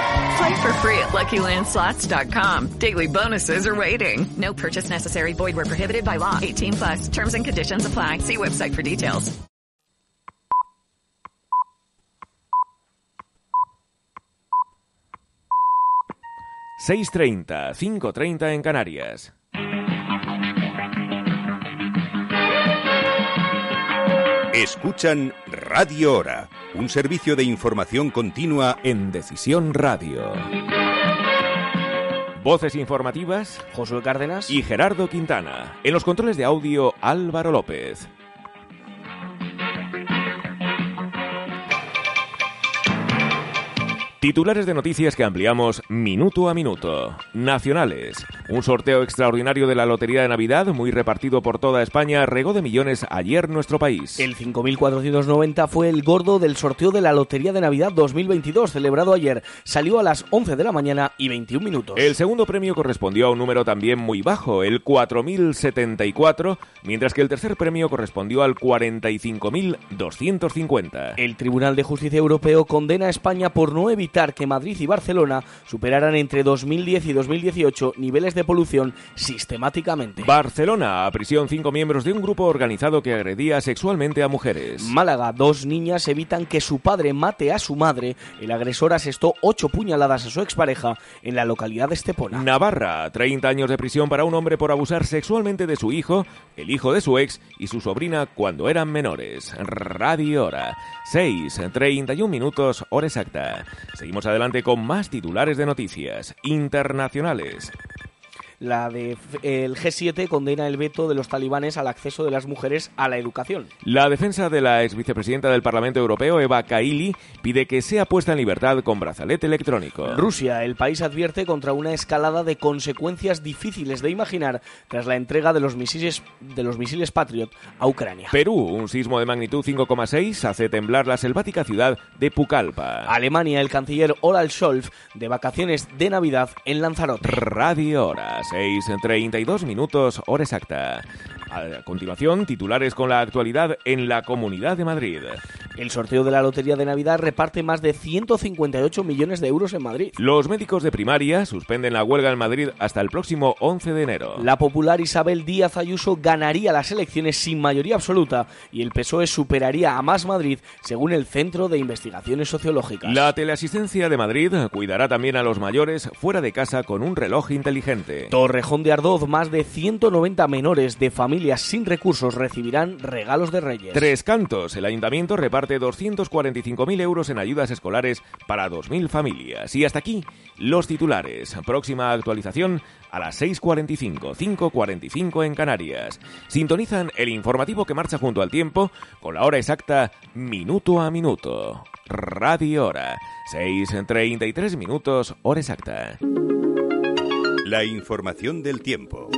Play for free at LuckyLandSlots.com. Daily bonuses are waiting. No purchase necessary. Void where prohibited by law. 18 plus. Terms and conditions apply. See website for details. ...6.30, 5.30 en Canarias. Escuchan Radio Hora, un servicio de información continua en Decisión Radio. Voces informativas, Josué Cárdenas y Gerardo Quintana. En los controles de audio, Álvaro López. Titulares de noticias que ampliamos minuto a minuto. Nacionales. Un sorteo extraordinario de la Lotería de Navidad, muy repartido por toda España, regó de millones ayer nuestro país. El 5.490 fue el gordo del sorteo de la Lotería de Navidad 2022, celebrado ayer. Salió a las 11 de la mañana y 21 minutos. El segundo premio correspondió a un número también muy bajo, el 4.074, mientras que el tercer premio correspondió al 45.250. El Tribunal de Justicia Europeo condena a España por no evitar que Madrid y Barcelona superaran entre 2010 y 2018 niveles de polución sistemáticamente. Barcelona, a prisión cinco miembros de un grupo organizado que agredía sexualmente a mujeres. Málaga, dos niñas evitan que su padre mate a su madre. El agresor asestó ocho puñaladas a su expareja en la localidad de Estepona. Navarra, 30 años de prisión para un hombre por abusar sexualmente de su hijo, el hijo de su ex y su sobrina cuando eran menores. Radio Hora, 6, 31 minutos, hora exacta. Seguimos adelante con más titulares de noticias internacionales. La de el G7 condena el veto de los talibanes al acceso de las mujeres a la educación. La defensa de la ex vicepresidenta del Parlamento Europeo, Eva Kaili, pide que sea puesta en libertad con brazalete electrónico. Rusia, el país advierte contra una escalada de consecuencias difíciles de imaginar tras la entrega de los misiles de los misiles Patriot a Ucrania. Perú, un sismo de magnitud 5,6 hace temblar la selvática ciudad de Pucallpa. Alemania, el canciller Olaf Scholz de vacaciones de Navidad en Lanzarote. Radio Horas. 6, 32 minutos, hora exacta. A continuación, titulares con la actualidad en la Comunidad de Madrid. El sorteo de la Lotería de Navidad reparte más de 158 millones de euros en Madrid. Los médicos de primaria suspenden la huelga en Madrid hasta el próximo 11 de enero. La popular Isabel Díaz Ayuso ganaría las elecciones sin mayoría absoluta y el PSOE superaría a Más Madrid, según el Centro de Investigaciones Sociológicas. La teleasistencia de Madrid cuidará también a los mayores fuera de casa con un reloj inteligente. Torrejón de Ardoz, más de 190 menores de familias sin recursos recibirán regalos de Reyes. Tres cantos. El ayuntamiento reparte 245.000 euros en ayudas escolares para 2.000 familias. Y hasta aquí los titulares. Próxima actualización a las 6.45, 5.45 en Canarias. Sintonizan el informativo que marcha junto al tiempo con la hora exacta minuto a minuto. Radio Hora. 6.33 minutos, hora exacta. La información del tiempo.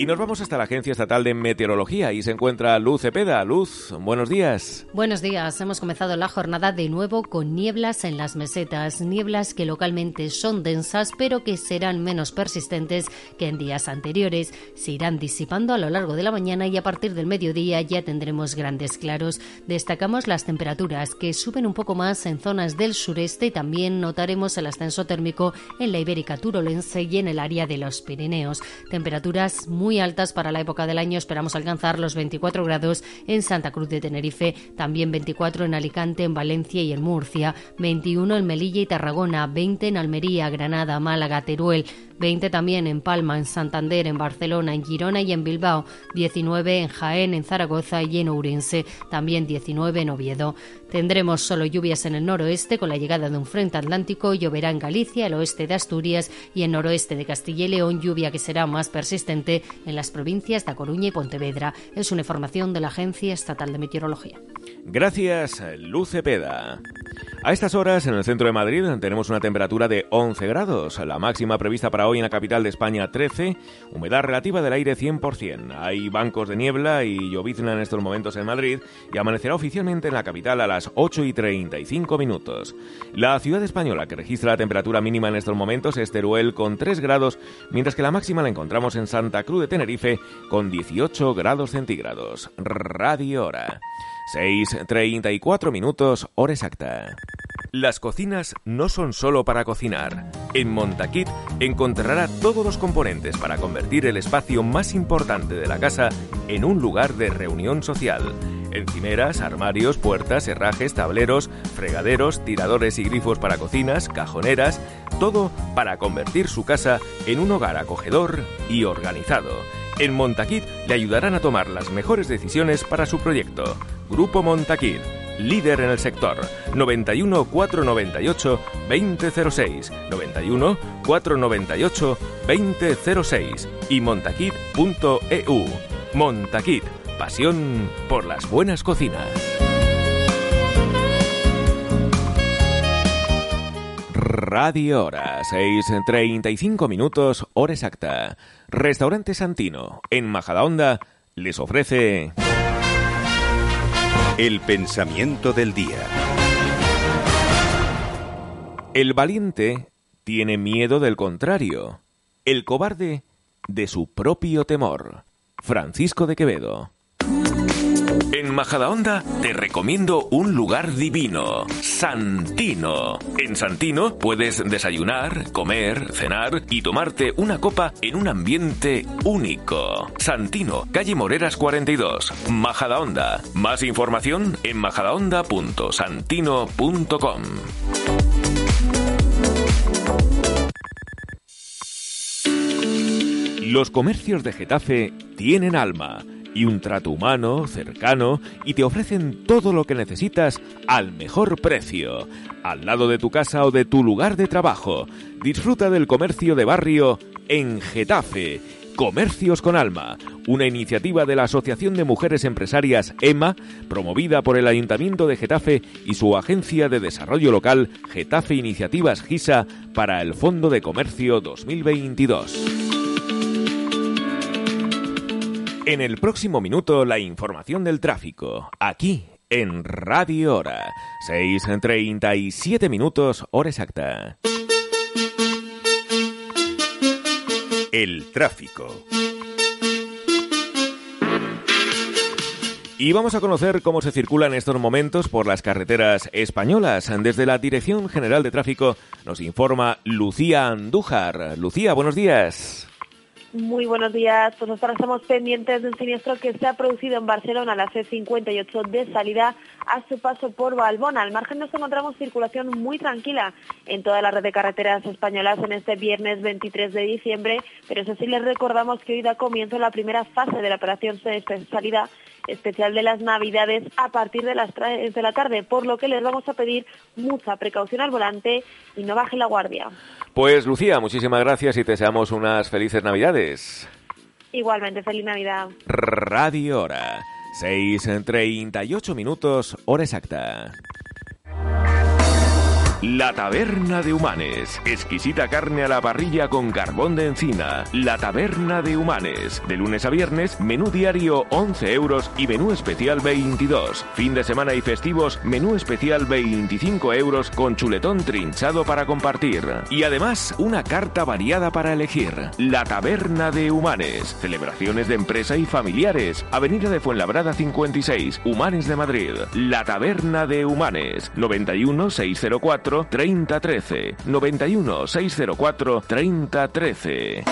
Y nos vamos hasta la Agencia Estatal de Meteorología y se encuentra Luz Cepeda. Luz, buenos días. Buenos días. Hemos comenzado la jornada de nuevo con nieblas en las mesetas. Nieblas que localmente son densas, pero que serán menos persistentes que en días anteriores. Se irán disipando a lo largo de la mañana y a partir del mediodía ya tendremos grandes claros. Destacamos las temperaturas que suben un poco más en zonas del sureste y también notaremos el ascenso térmico en la Ibérica Turolense y en el área de los Pirineos. Temperaturas muy muy altas para la época del año. Esperamos alcanzar los 24 grados en Santa Cruz de Tenerife, también 24 en Alicante, en Valencia y en Murcia, 21 en Melilla y Tarragona, 20 en Almería, Granada, Málaga, Teruel, 20 también en Palma, en Santander, en Barcelona, en Girona y en Bilbao, 19 en Jaén, en Zaragoza y en Ourense, también 19 en Oviedo. Tendremos solo lluvias en el noroeste con la llegada de un frente atlántico, lloverá en Galicia, el oeste de Asturias y en noroeste de Castilla y León, lluvia que será más persistente en las provincias de Coruña y Pontevedra. Es una información de la Agencia Estatal de Meteorología. Gracias, Luce Peda. A estas horas, en el centro de Madrid, tenemos una temperatura de 11 grados, la máxima prevista para hoy en la capital de España 13, humedad relativa del aire 100%. Hay bancos de niebla y llovizna en estos momentos en Madrid y amanecerá oficialmente en la capital a las 8 y 35 minutos. La ciudad española que registra la temperatura mínima en estos momentos es Teruel con 3 grados, mientras que la máxima la encontramos en Santa Cruz de Tenerife con 18 grados centígrados. Radio Hora. 6.34 minutos, hora exacta. Las cocinas no son solo para cocinar. En Montaquit encontrará todos los componentes para convertir el espacio más importante de la casa en un lugar de reunión social. Encimeras, armarios, puertas, herrajes, tableros, fregaderos, tiradores y grifos para cocinas, cajoneras, todo para convertir su casa en un hogar acogedor y organizado. En Montaquit le ayudarán a tomar las mejores decisiones para su proyecto. Grupo Montaquit, líder en el sector. 91 498 2006, 91 498 2006 y montaquit.eu. Montaquit, pasión por las buenas cocinas. Radio Hora, 6.35 minutos, hora exacta. Restaurante Santino, en Majadahonda, les ofrece... El pensamiento del día. El valiente tiene miedo del contrario, el cobarde de su propio temor. Francisco de Quevedo. En Majadahonda te recomiendo un lugar divino, Santino. En Santino puedes desayunar, comer, cenar y tomarte una copa en un ambiente único. Santino, calle Moreras 42, Majadahonda. Más información en majadahonda.santino.com. Los comercios de Getafe tienen alma y un trato humano, cercano, y te ofrecen todo lo que necesitas al mejor precio, al lado de tu casa o de tu lugar de trabajo. Disfruta del comercio de barrio en Getafe. Comercios con Alma, una iniciativa de la Asociación de Mujeres Empresarias EMA, promovida por el Ayuntamiento de Getafe y su agencia de desarrollo local Getafe Iniciativas GISA para el Fondo de Comercio 2022. En el próximo minuto, la información del tráfico, aquí en Radio Hora, 6.37 minutos, hora exacta. El tráfico. Y vamos a conocer cómo se circula en estos momentos por las carreteras españolas. Desde la Dirección General de Tráfico nos informa Lucía Andújar. Lucía, buenos días. Muy buenos días. Pues nosotros estamos pendientes de un siniestro que se ha producido en Barcelona, la C58 de salida a su paso por Balbona. Al margen nos encontramos circulación muy tranquila en toda la red de carreteras españolas en este viernes 23 de diciembre, pero eso sí les recordamos que hoy da comienzo la primera fase de la operación salida especial de las Navidades a partir de las de la tarde, por lo que les vamos a pedir mucha precaución al volante y no baje la guardia. Pues Lucía, muchísimas gracias y te deseamos unas felices Navidades. Igualmente, feliz Navidad. Radio Hora, 6.38 minutos, hora exacta. La Taberna de Humanes. Exquisita carne a la parrilla con carbón de encina. La Taberna de Humanes. De lunes a viernes, menú diario 11 euros y menú especial 22. Fin de semana y festivos, menú especial 25 euros con chuletón trinchado para compartir. Y además, una carta variada para elegir. La Taberna de Humanes. Celebraciones de empresa y familiares. Avenida de Fuenlabrada 56, Humanes de Madrid. La Taberna de Humanes. 91 604 3013 91 604 3013.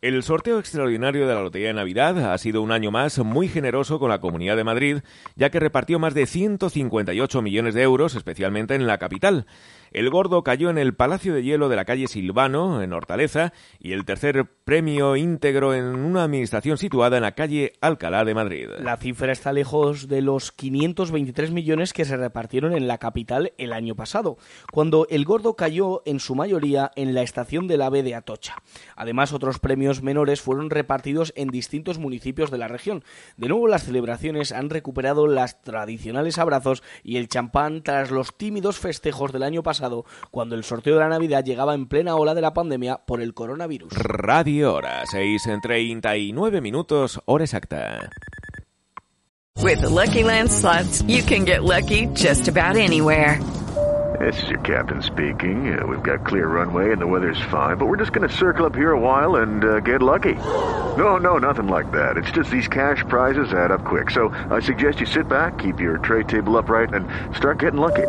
El sorteo extraordinario de la Lotería de Navidad ha sido un año más muy generoso con la Comunidad de Madrid, ya que repartió más de 158 millones de euros, especialmente en la capital. El gordo cayó en el Palacio de Hielo de la calle Silvano, en Hortaleza, y el tercer premio íntegro en una administración situada en la calle Alcalá de Madrid. La cifra está lejos de los 523 millones que se repartieron en la capital el año pasado, cuando el gordo cayó en su mayoría en la estación del AVE de Atocha. Además, otros premios menores fueron repartidos en distintos municipios de la región. De nuevo, las celebraciones han recuperado las tradicionales abrazos y el champán tras los tímidos festejos del año pasado cuando el sorteo de la Navidad llegaba en plena ola de la pandemia por el coronavirus. Radio Hora, 6 en 39 minutos, hora exacta. With the Lucky Land slots, you can get lucky just about anywhere. This is your captain speaking. Uh, we've got clear runway and the weather's fine, but we're just going to circle up here a while and uh, get lucky. No, no, nothing like that. It's just these cash prizes add up quick. So I suggest you sit back, keep your tray table upright, and start getting lucky.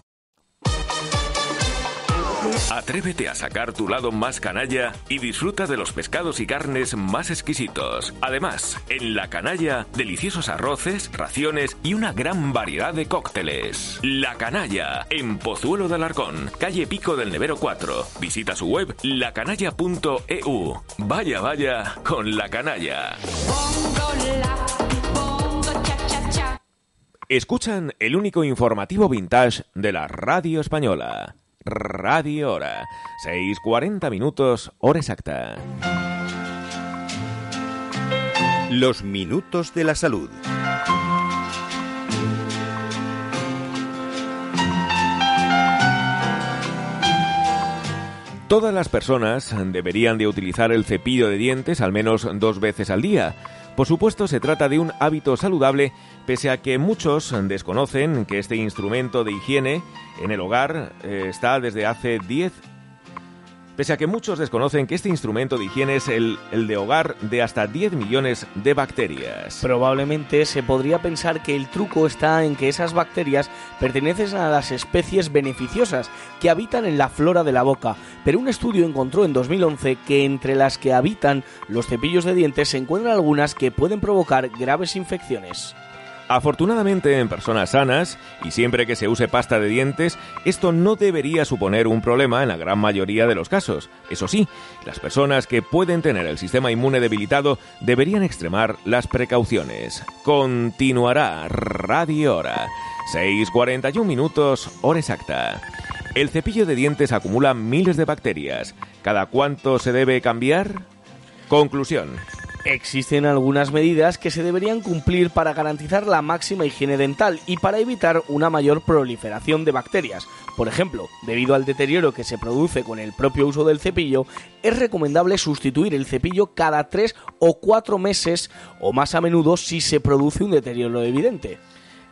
Atrévete a sacar tu lado más canalla y disfruta de los pescados y carnes más exquisitos. Además, en La Canalla, deliciosos arroces, raciones y una gran variedad de cócteles. La Canalla, en Pozuelo de Alarcón, calle Pico del Nevero 4. Visita su web lacanalla.eu. Vaya, vaya, con La Canalla. Escuchan el único informativo vintage de la radio española. Radio Hora. 6.40 minutos, hora exacta. Los minutos de la salud. Todas las personas deberían de utilizar el cepillo de dientes al menos dos veces al día. Por supuesto, se trata de un hábito saludable, pese a que muchos desconocen que este instrumento de higiene en el hogar eh, está desde hace 10 Pese a que muchos desconocen que este instrumento de higiene es el, el, de hogar de hasta 10 millones de bacterias. Probablemente se podría pensar que el truco está en que esas bacterias pertenecen a las especies beneficiosas que habitan en la flora de la boca, pero un estudio encontró en 2011 que entre las que habitan los cepillos de dientes se encuentran algunas que pueden provocar graves infecciones. Afortunadamente en personas sanas y siempre que se use pasta de dientes, esto no debería suponer un problema en la gran mayoría de los casos. Eso sí, las personas que pueden tener el sistema inmune debilitado deberían extremar las precauciones. Continuará Radio Hora. 6.41 minutos, hora exacta. El cepillo de dientes acumula miles de bacterias. ¿Cada cuánto se debe cambiar? Conclusión. Existen algunas medidas que se deberían cumplir para garantizar la máxima higiene dental y para evitar una mayor proliferación de bacterias. Por ejemplo, debido al deterioro que se produce con el propio uso del cepillo, es recomendable sustituir el cepillo cada 3 o 4 meses o más a menudo si se produce un deterioro evidente.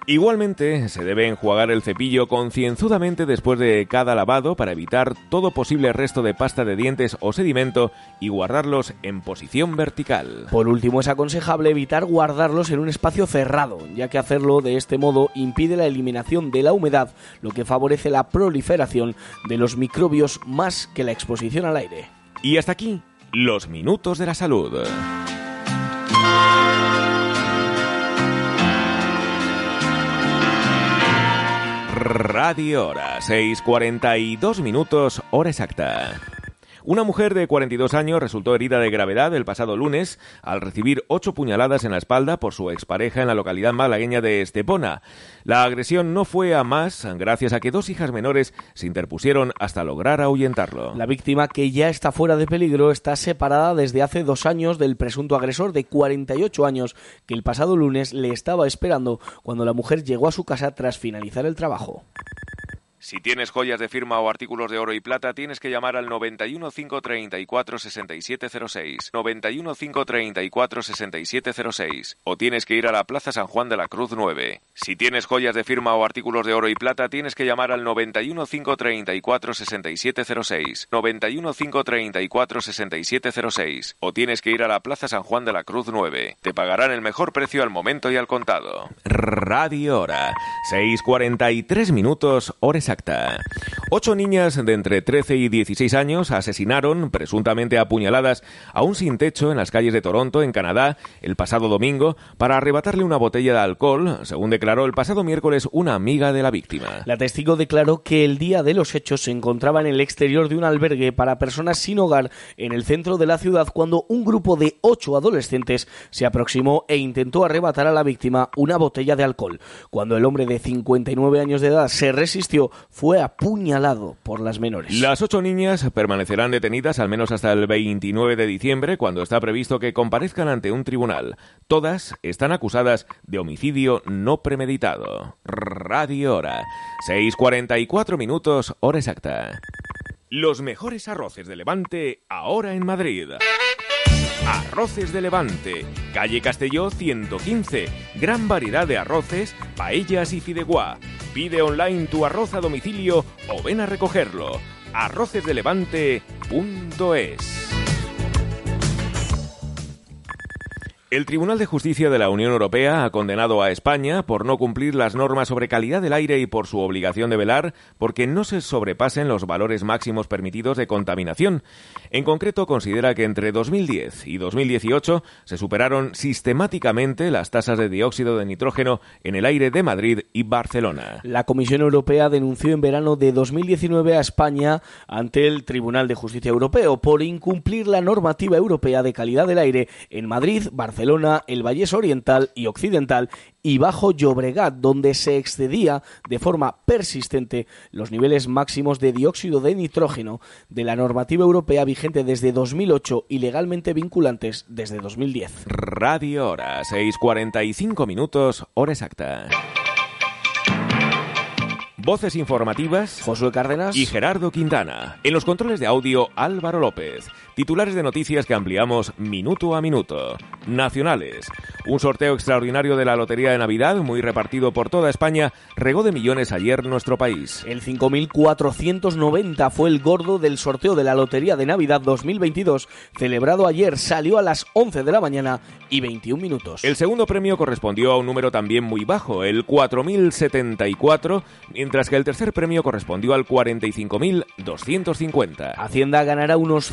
Igualmente, se debe enjuagar el cepillo concienzudamente después de cada lavado para evitar todo posible resto de pasta de dientes o sedimento y guardarlos en posición vertical. Por último, es aconsejable evitar guardarlos en un espacio cerrado, ya que hacerlo de este modo impide la eliminación de la humedad, lo que favorece la proliferación de los microbios más que la exposición al aire. Y hasta aquí, los minutos de la salud. Radio Hora, 6.42 minutos, hora exacta. Una mujer de 42 años resultó herida de gravedad el pasado lunes al recibir ocho puñaladas en la espalda por su expareja en la localidad malagueña de Estepona. La agresión no fue a más gracias a que dos hijas menores se interpusieron hasta lograr ahuyentarlo. La víctima, que ya está fuera de peligro, está separada desde hace dos años del presunto agresor de 48 años que el pasado lunes le estaba esperando cuando la mujer llegó a su casa tras finalizar el trabajo. Si tienes joyas de firma o artículos de oro y plata, tienes que llamar al 91 534 6706. 91 534 6706. O tienes que ir a la Plaza San Juan de la Cruz 9. Si tienes joyas de firma o artículos de oro y plata, tienes que llamar al 91 534 6706. 91 534 6706. O tienes que ir a la Plaza San Juan de la Cruz 9. Te pagarán el mejor precio al momento y al contado. Radio Hora. 6.43 minutos, hora exacta. Ocho niñas de entre 13 y 16 años asesinaron, presuntamente apuñaladas, a un sin techo en las calles de Toronto, en Canadá, el pasado domingo, para arrebatarle una botella de alcohol, según declaró el pasado miércoles una amiga de la víctima. La testigo declaró que el día de los hechos se encontraba en el exterior de un albergue para personas sin hogar en el centro de la ciudad cuando un grupo de ocho adolescentes se aproximó e intentó arrebatar a la víctima una botella de alcohol. Cuando el hombre de 59 años de edad se resistió, fue apuñalado por las menores. Las ocho niñas permanecerán detenidas al menos hasta el 29 de diciembre, cuando está previsto que comparezcan ante un tribunal. Todas están acusadas de homicidio no premeditado. Radio Hora. 6.44 minutos, hora exacta. Los mejores arroces de Levante ahora en Madrid. Arroces de Levante, calle Castelló 115. Gran variedad de arroces, paellas y fideuá. Pide online tu arroz a domicilio o ven a recogerlo. arrocesdelevante.es El Tribunal de Justicia de la Unión Europea ha condenado a España por no cumplir las normas sobre calidad del aire y por su obligación de velar porque no se sobrepasen los valores máximos permitidos de contaminación. En concreto, considera que entre 2010 y 2018 se superaron sistemáticamente las tasas de dióxido de nitrógeno en el aire de Madrid y Barcelona. La Comisión Europea denunció en verano de 2019 a España ante el Tribunal de Justicia Europeo por incumplir la normativa europea de calidad del aire en Madrid, Barcelona, Barcelona, el Vallés Oriental y Occidental y Bajo Llobregat, donde se excedía de forma persistente los niveles máximos de dióxido de nitrógeno de la normativa europea vigente desde 2008 y legalmente vinculantes desde 2010. Radio Hora, 6.45 minutos, hora exacta. Voces informativas, Josué Cárdenas y Gerardo Quintana. En los controles de audio, Álvaro López. Titulares de noticias que ampliamos minuto a minuto. Nacionales. Un sorteo extraordinario de la Lotería de Navidad, muy repartido por toda España, regó de millones ayer nuestro país. El 5.490 fue el gordo del sorteo de la Lotería de Navidad 2022, celebrado ayer. Salió a las 11 de la mañana y 21 minutos. El segundo premio correspondió a un número también muy bajo, el 4.074, mientras que el tercer premio correspondió al 45.250. Hacienda ganará unos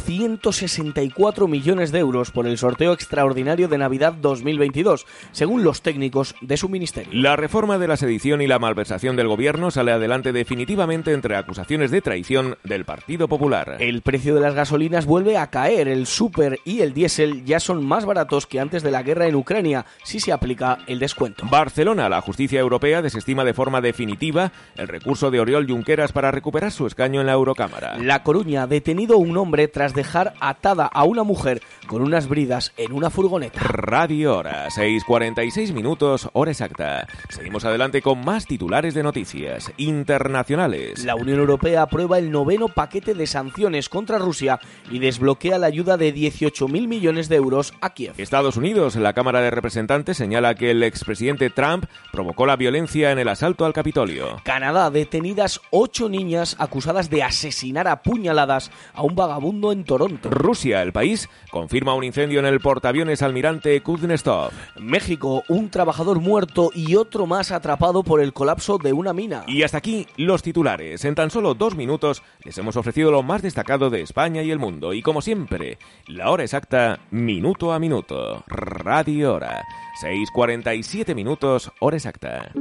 164 millones de euros por el sorteo extraordinario de Navidad 2022, según los técnicos de su ministerio. La reforma de la sedición y la malversación del gobierno sale adelante definitivamente entre acusaciones de traición del Partido Popular. El precio de las gasolinas vuelve a caer, el super y el diésel ya son más baratos que antes de la guerra en Ucrania, si se aplica el descuento. Barcelona, la justicia europea desestima de forma definitiva el recurso de Oriol Junqueras para recuperar su escaño en la Eurocámara. La Coruña, detenido un hombre tras dejar atada a una mujer con unas bridas en una furgoneta. Radio Hora, 6.46 minutos, hora exacta. Seguimos adelante con más titulares de noticias internacionales. La Unión Europea aprueba el noveno paquete de sanciones contra Rusia y desbloquea la ayuda de 18.000 millones de euros a Kiev. Estados Unidos, la Cámara de Representantes señala que el expresidente Trump provocó la violencia en el asalto al Capitolio. Canadá, detenidas ocho niñas acusadas de asesinar a puñaladas a un vagabundo en Toronto. Rusia, el país, confirma un incendio en el portaaviones almirante Kuznetsov. México, un trabajador muerto y otro más atrapado por el colapso de una mina. Y hasta aquí los titulares. En tan solo dos minutos les hemos ofrecido lo más destacado de España y el mundo. Y como siempre, la hora exacta, minuto a minuto. Radio Hora. 6.47 minutos, hora exacta.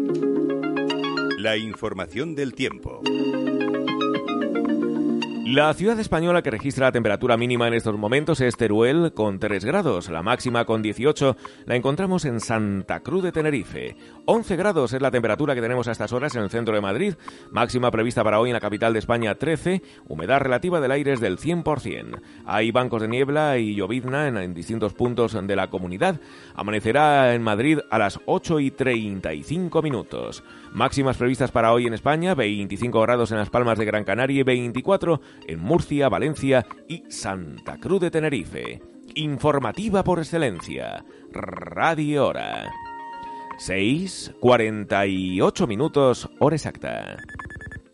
La información del tiempo. La ciudad española que registra la temperatura mínima en estos momentos es Teruel con 3 grados, la máxima con 18 la encontramos en Santa Cruz de Tenerife. 11 grados es la temperatura que tenemos a estas horas en el centro de Madrid, máxima prevista para hoy en la capital de España 13, humedad relativa del aire es del 100%. Hay bancos de niebla y llovizna en, distintos puntos de la comunidad. Amanecerá en Madrid a las 8 y 35 minutos. Máximas previstas para hoy en España, 25 grados en las Palmas de Gran Canaria y 24 en Murcia, Valencia y Santa Cruz de Tenerife. Informativa por excelencia. Radio Hora. 6, 48 minutos, hora exacta.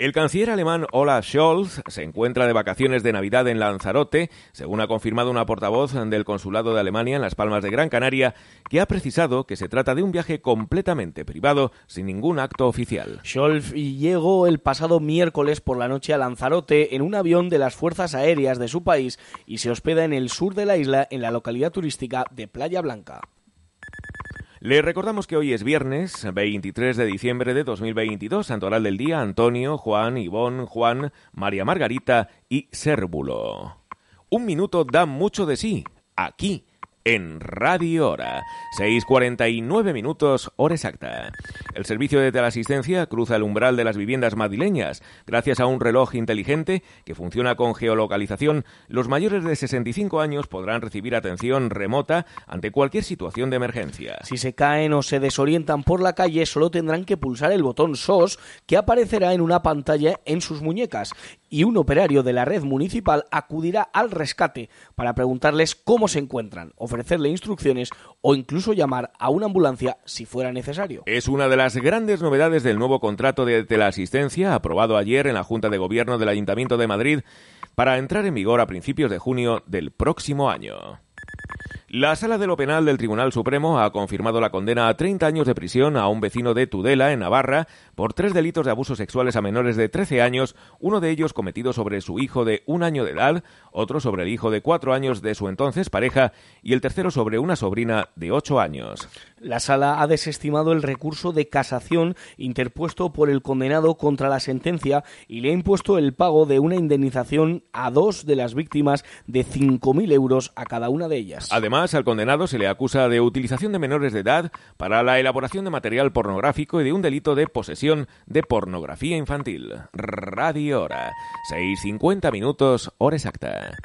El canciller alemán Olaf Scholz se encuentra de vacaciones de Navidad en Lanzarote, según ha confirmado una portavoz del Consulado de Alemania en Las Palmas de Gran Canaria, que ha precisado que se trata de un viaje completamente privado, sin ningún acto oficial. Scholz llegó el pasado miércoles por la noche a Lanzarote en un avión de las Fuerzas Aéreas de su país y se hospeda en el sur de la isla, en la localidad turística de Playa Blanca. Le recordamos que hoy es viernes 23 de diciembre de 2022, santoral del día Antonio, Juan, Ivón, Juan, María Margarita y Cérvulo. Un minuto da mucho de sí, aquí, en Radio Hora. 6.49 minutos, hora exacta. El servicio de teleasistencia cruza el umbral de las viviendas madrileñas. Gracias a un reloj inteligente que funciona con geolocalización, los mayores de 65 años podrán recibir atención remota ante cualquier situación de emergencia. Si se caen o se desorientan por la calle, solo tendrán que pulsar el botón SOS que aparecerá en una pantalla en sus muñecas y un operario de la red municipal acudirá al rescate para preguntarles cómo se encuentran, ofrecerle instrucciones o incluso llamar a una ambulancia si fuera necesario. Es una de las grandes novedades del nuevo contrato de teleasistencia aprobado ayer en la Junta de Gobierno del Ayuntamiento de Madrid para entrar en vigor a principios de junio del próximo año. La Sala de lo Penal del Tribunal Supremo ha confirmado la condena a 30 años de prisión a un vecino de Tudela, en Navarra, por tres delitos de abusos sexuales a menores de 13 años, uno de ellos cometido sobre su hijo de un año de edad, otro sobre el hijo de cuatro años de su entonces pareja y el tercero sobre una sobrina de ocho años. La sala ha desestimado el recurso de casación interpuesto por el condenado contra la sentencia y le ha impuesto el pago de una indemnización a dos de las víctimas de 5.000 euros a cada una de ellas. Además, al condenado se le acusa de utilización de menores de edad para la elaboración de material pornográfico y de un delito de posesión de pornografía infantil. Radio Hora. 6.50 minutos, hora exacta.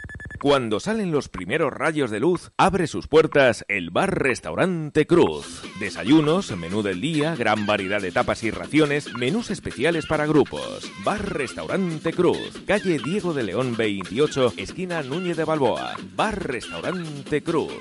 Cuando salen los primeros rayos de luz, abre sus puertas el bar-restaurante Cruz. Desayunos, menú del día, gran variedad de tapas y raciones, menús especiales para grupos. Bar-restaurante Cruz, calle Diego de León 28, esquina Núñez de Balboa. Bar-restaurante Cruz.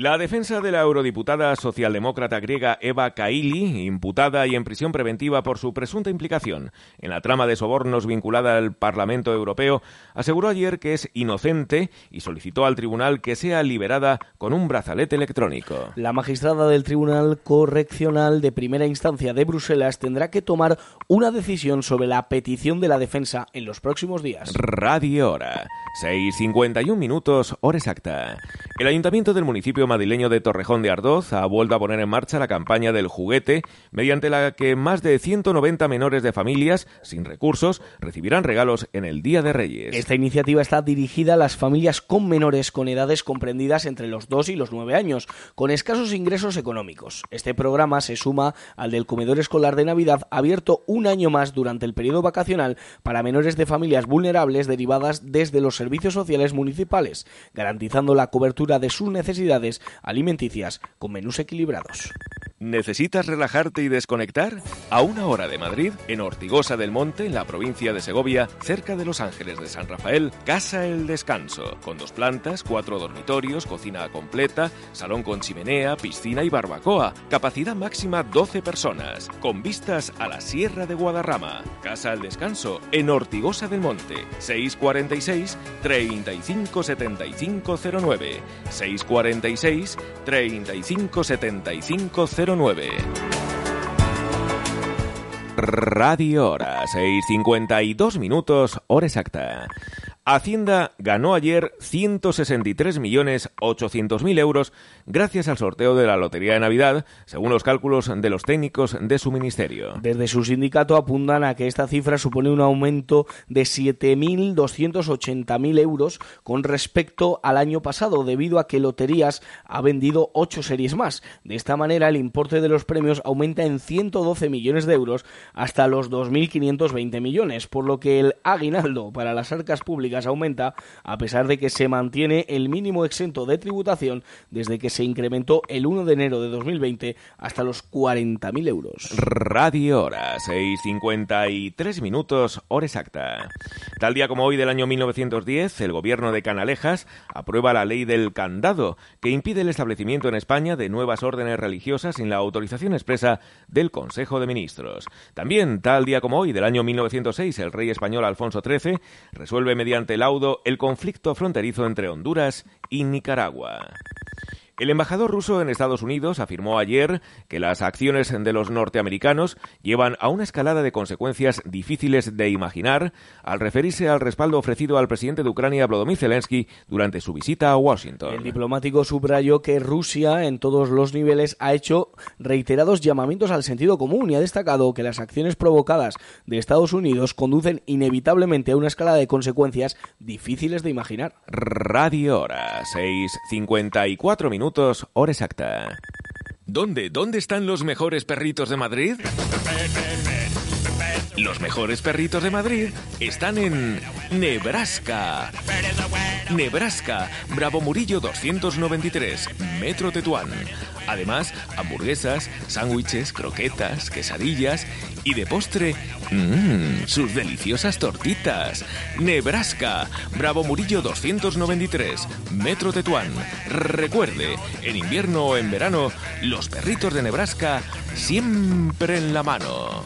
La defensa de la eurodiputada socialdemócrata griega Eva Kaili, imputada y en prisión preventiva por su presunta implicación en la trama de sobornos vinculada al Parlamento Europeo, aseguró ayer que es inocente y solicitó al tribunal que sea liberada con un brazalete electrónico. La magistrada del Tribunal Correccional de Primera Instancia de Bruselas tendrá que tomar una decisión sobre la petición de la defensa en los próximos días. Radio Hora. 6.51 minutos, hora exacta. El Ayuntamiento del municipio madrileño de Torrejón de Ardoz ha vuelto a poner en marcha la campaña del juguete, mediante la que más de 190 menores de familias sin recursos recibirán regalos en el Día de Reyes. Esta iniciativa está dirigida a las familias con menores con edades comprendidas entre los 2 y los 9 años, con escasos ingresos económicos. Este programa se suma al del comedor escolar de Navidad, abierto un año más durante el periodo vacacional para menores de familias vulnerables derivadas desde los servicios sociales municipales, garantizando la cobertura de sus necesidades alimenticias con menús equilibrados. ¿Necesitas relajarte y desconectar? A una hora de Madrid, en Ortigosa del Monte, en la provincia de Segovia, cerca de Los Ángeles de San Rafael, Casa El Descanso, con dos plantas, cuatro dormitorios, cocina completa, salón con chimenea, piscina y barbacoa. Capacidad máxima 12 personas, con vistas a la Sierra de Guadarrama. Casa El Descanso, en Ortigosa del Monte, 646 35 75 09. 646 35 75 09. Radio Hora, 6.52 minutos, hora exacta. Hacienda ganó ayer 163.800.000 euros gracias al sorteo de la Lotería de Navidad, según los cálculos de los técnicos de su ministerio. Desde su sindicato apuntan a que esta cifra supone un aumento de 7.280.000 euros con respecto al año pasado, debido a que Loterías ha vendido ocho series más. De esta manera, el importe de los premios aumenta en 112 millones de euros hasta los 2.520 millones, por lo que el aguinaldo para las arcas públicas aumenta a pesar de que se mantiene el mínimo exento de tributación desde que se incrementó el 1 de enero de 2020 hasta los 40.000 euros. Radio Hora, 6.53 minutos, hora exacta. Tal día como hoy del año 1910, el gobierno de Canalejas aprueba la ley del candado, que impide el establecimiento en España de nuevas órdenes religiosas sin la autorización expresa del Consejo de Ministros. También, tal día como hoy del año 1906, el rey español Alfonso XIII resuelve mediante laudo el conflicto fronterizo entre Honduras y Nicaragua. El embajador ruso en Estados Unidos afirmó ayer que las acciones de los norteamericanos llevan a una escalada de consecuencias difíciles de imaginar al referirse al respaldo ofrecido al presidente de Ucrania Volodymyr Zelensky durante su visita a Washington. El diplomático subrayó que Rusia en todos los niveles ha hecho reiterados llamamientos al sentido común y ha destacado que las acciones provocadas de Estados Unidos conducen inevitablemente a una escalada de consecuencias difíciles de imaginar. Radio Hora, 6.54 minutos hora exacta. ¿Dónde? ¿Dónde están los mejores perritos de Madrid? Los mejores perritos de Madrid están en Nebraska. Nebraska, Bravo Murillo 293, Metro Tetuán. Además, hamburguesas, sándwiches, croquetas, quesadillas y de postre, mmm, sus deliciosas tortitas. Nebraska, Bravo Murillo 293, Metro Tetuán. Recuerde, en invierno o en verano, los perritos de Nebraska siempre en la mano.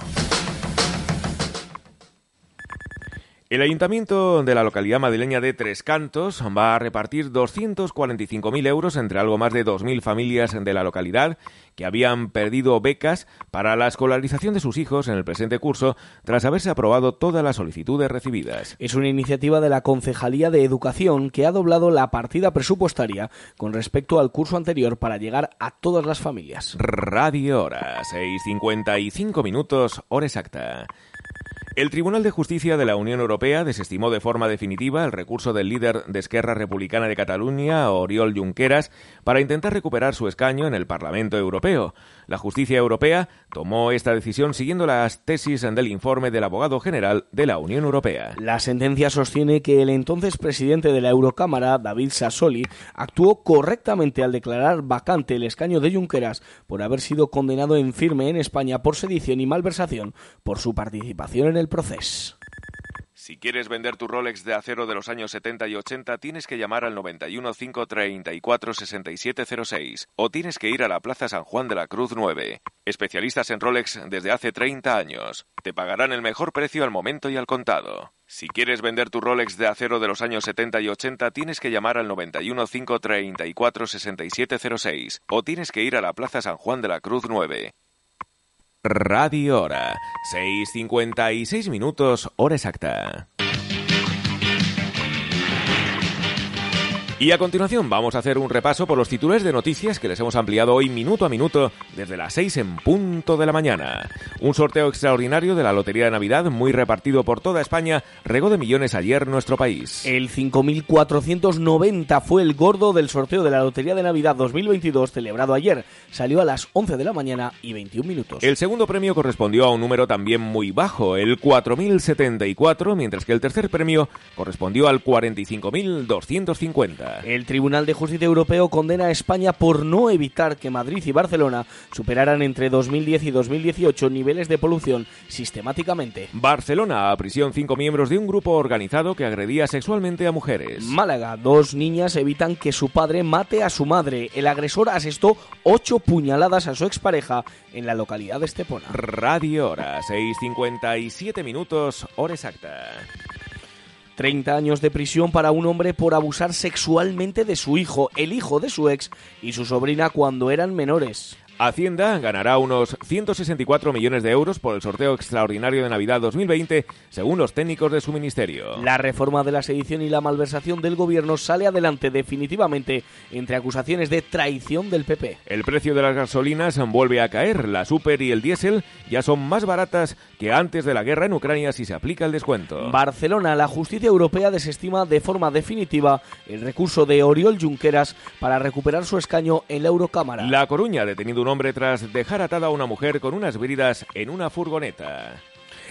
El ayuntamiento de la localidad madrileña de Tres Cantos va a repartir 245.000 euros entre algo más de 2.000 familias de la localidad que habían perdido becas para la escolarización de sus hijos en el presente curso tras haberse aprobado todas las solicitudes recibidas. Es una iniciativa de la Concejalía de Educación que ha doblado la partida presupuestaria con respecto al curso anterior para llegar a todas las familias. Radio Hora, 6.55 minutos, hora exacta. El Tribunal de Justicia de la Unión Europea desestimó de forma definitiva el recurso del líder de Esquerra Republicana de Cataluña, Oriol Junqueras, para intentar recuperar su escaño en el Parlamento Europeo. La justicia europea tomó esta decisión siguiendo las tesis del informe del abogado general de la Unión Europea. La sentencia sostiene que el entonces presidente de la Eurocámara, David Sassoli, actuó correctamente al declarar vacante el escaño de Junqueras por haber sido condenado en firme en España por sedición y malversación por su participación en el proceso. Si quieres vender tu Rolex de acero de los años 70 y 80, tienes que llamar al 91 534 6706 o tienes que ir a la Plaza San Juan de la Cruz 9. Especialistas en Rolex desde hace 30 años. Te pagarán el mejor precio al momento y al contado. Si quieres vender tu Rolex de acero de los años 70 y 80, tienes que llamar al 91 534 6706 o tienes que ir a la Plaza San Juan de la Cruz 9. Radio Hora, 6.56 minutos, hora exacta. Y a continuación vamos a hacer un repaso por los titulares de noticias que les hemos ampliado hoy minuto a minuto desde las 6 en punto de la mañana. Un sorteo extraordinario de la Lotería de Navidad muy repartido por toda España regó de millones ayer nuestro país. El 5.490 fue el gordo del sorteo de la Lotería de Navidad 2022 celebrado ayer. Salió a las 11 de la mañana y 21 minutos. El segundo premio correspondió a un número también muy bajo, el 4.074, mientras que el tercer premio correspondió al 45.250. El Tribunal de Justicia Europeo condena a España por no evitar que Madrid y Barcelona superaran entre 2010 y 2018 niveles de polución sistemáticamente. Barcelona a prisión cinco miembros de un grupo organizado que agredía sexualmente a mujeres. Málaga, dos niñas evitan que su padre mate a su madre. El agresor asestó ocho puñaladas a su expareja en la localidad de Estepona. Radio Hora, 6.57 minutos, hora exacta. 30 años de prisión para un hombre por abusar sexualmente de su hijo, el hijo de su ex y su sobrina cuando eran menores. Hacienda ganará unos 164 millones de euros por el sorteo extraordinario de Navidad 2020, según los técnicos de su ministerio. La reforma de la sedición y la malversación del gobierno sale adelante definitivamente entre acusaciones de traición del PP. El precio de las gasolinas vuelve a caer. La super y el diésel ya son más baratas que antes de la guerra en Ucrania si se aplica el descuento. Barcelona, la justicia europea desestima de forma definitiva el recurso de Oriol Junqueras para recuperar su escaño en la Eurocámara. La Coruña ha un hombre tras dejar atada a una mujer con unas bridas en una furgoneta.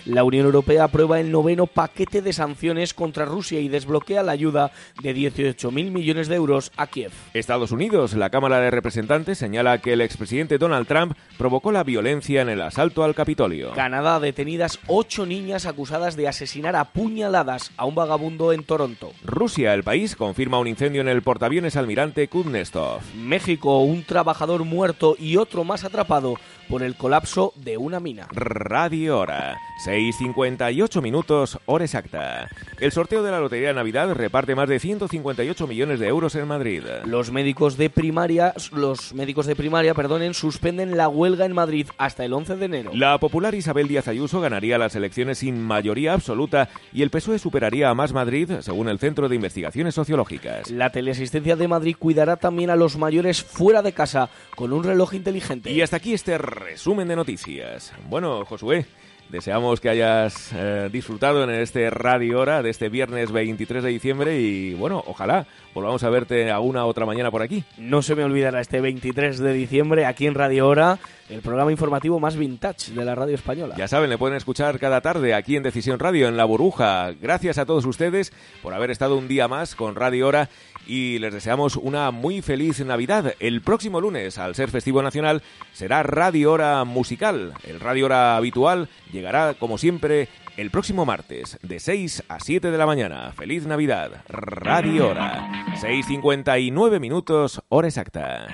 La Unión Europea aprueba el noveno paquete de sanciones contra Rusia y desbloquea la ayuda de 18.000 millones de euros a Kiev. Estados Unidos, la Cámara de Representantes señala que el expresidente Donald Trump provocó la violencia en el asalto al Capitolio. Canadá, detenidas ocho niñas acusadas de asesinar a puñaladas a un vagabundo en Toronto. Rusia, el país, confirma un incendio en el portaaviones almirante Kuznetsov. México, un trabajador muerto y otro más atrapado por el colapso de una mina. Radio Hora, 6.58 minutos, hora exacta. El sorteo de la Lotería de Navidad reparte más de 158 millones de euros en Madrid. Los médicos de primaria, los médicos de primaria, perdonen, suspenden la huelga en Madrid hasta el 11 de enero. La popular Isabel Díaz Ayuso ganaría las elecciones sin mayoría absoluta y el PSOE superaría a Más Madrid, según el Centro de Investigaciones Sociológicas. La teleasistencia de Madrid cuidará también a los mayores fuera de casa con un reloj inteligente. Y hasta aquí este resumen de noticias. Bueno, Josué, deseamos que hayas eh, disfrutado en este Radio Hora de este viernes 23 de diciembre y bueno, ojalá volvamos a verte a una otra mañana por aquí. No se me olvidará este 23 de diciembre aquí en Radio Hora, el programa informativo más vintage de la radio española. Ya saben, le pueden escuchar cada tarde aquí en Decisión Radio, en La Burbuja. Gracias a todos ustedes por haber estado un día más con Radio Hora y les deseamos una muy feliz Navidad. El próximo lunes, al ser festivo nacional, será Radio Hora Musical. El Radio Hora habitual llegará, como siempre, el próximo martes, de 6 a 7 de la mañana. ¡Feliz Navidad! Radio Hora. 6.59 minutos, hora exacta.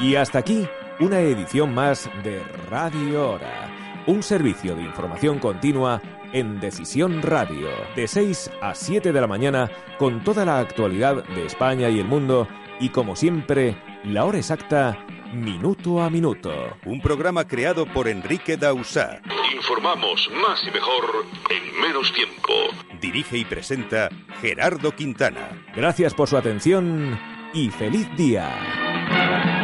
Y hasta aquí, una edición más de Radio Hora. Un servicio de información continua en Decisión Radio, de 6 a 7 de la mañana, con toda la actualidad de España y el mundo, y como siempre, la hora exacta, minuto a minuto. Un programa creado por Enrique Dausá. Informamos más y mejor en menos tiempo. Dirige y presenta Gerardo Quintana. Gracias por su atención y feliz día.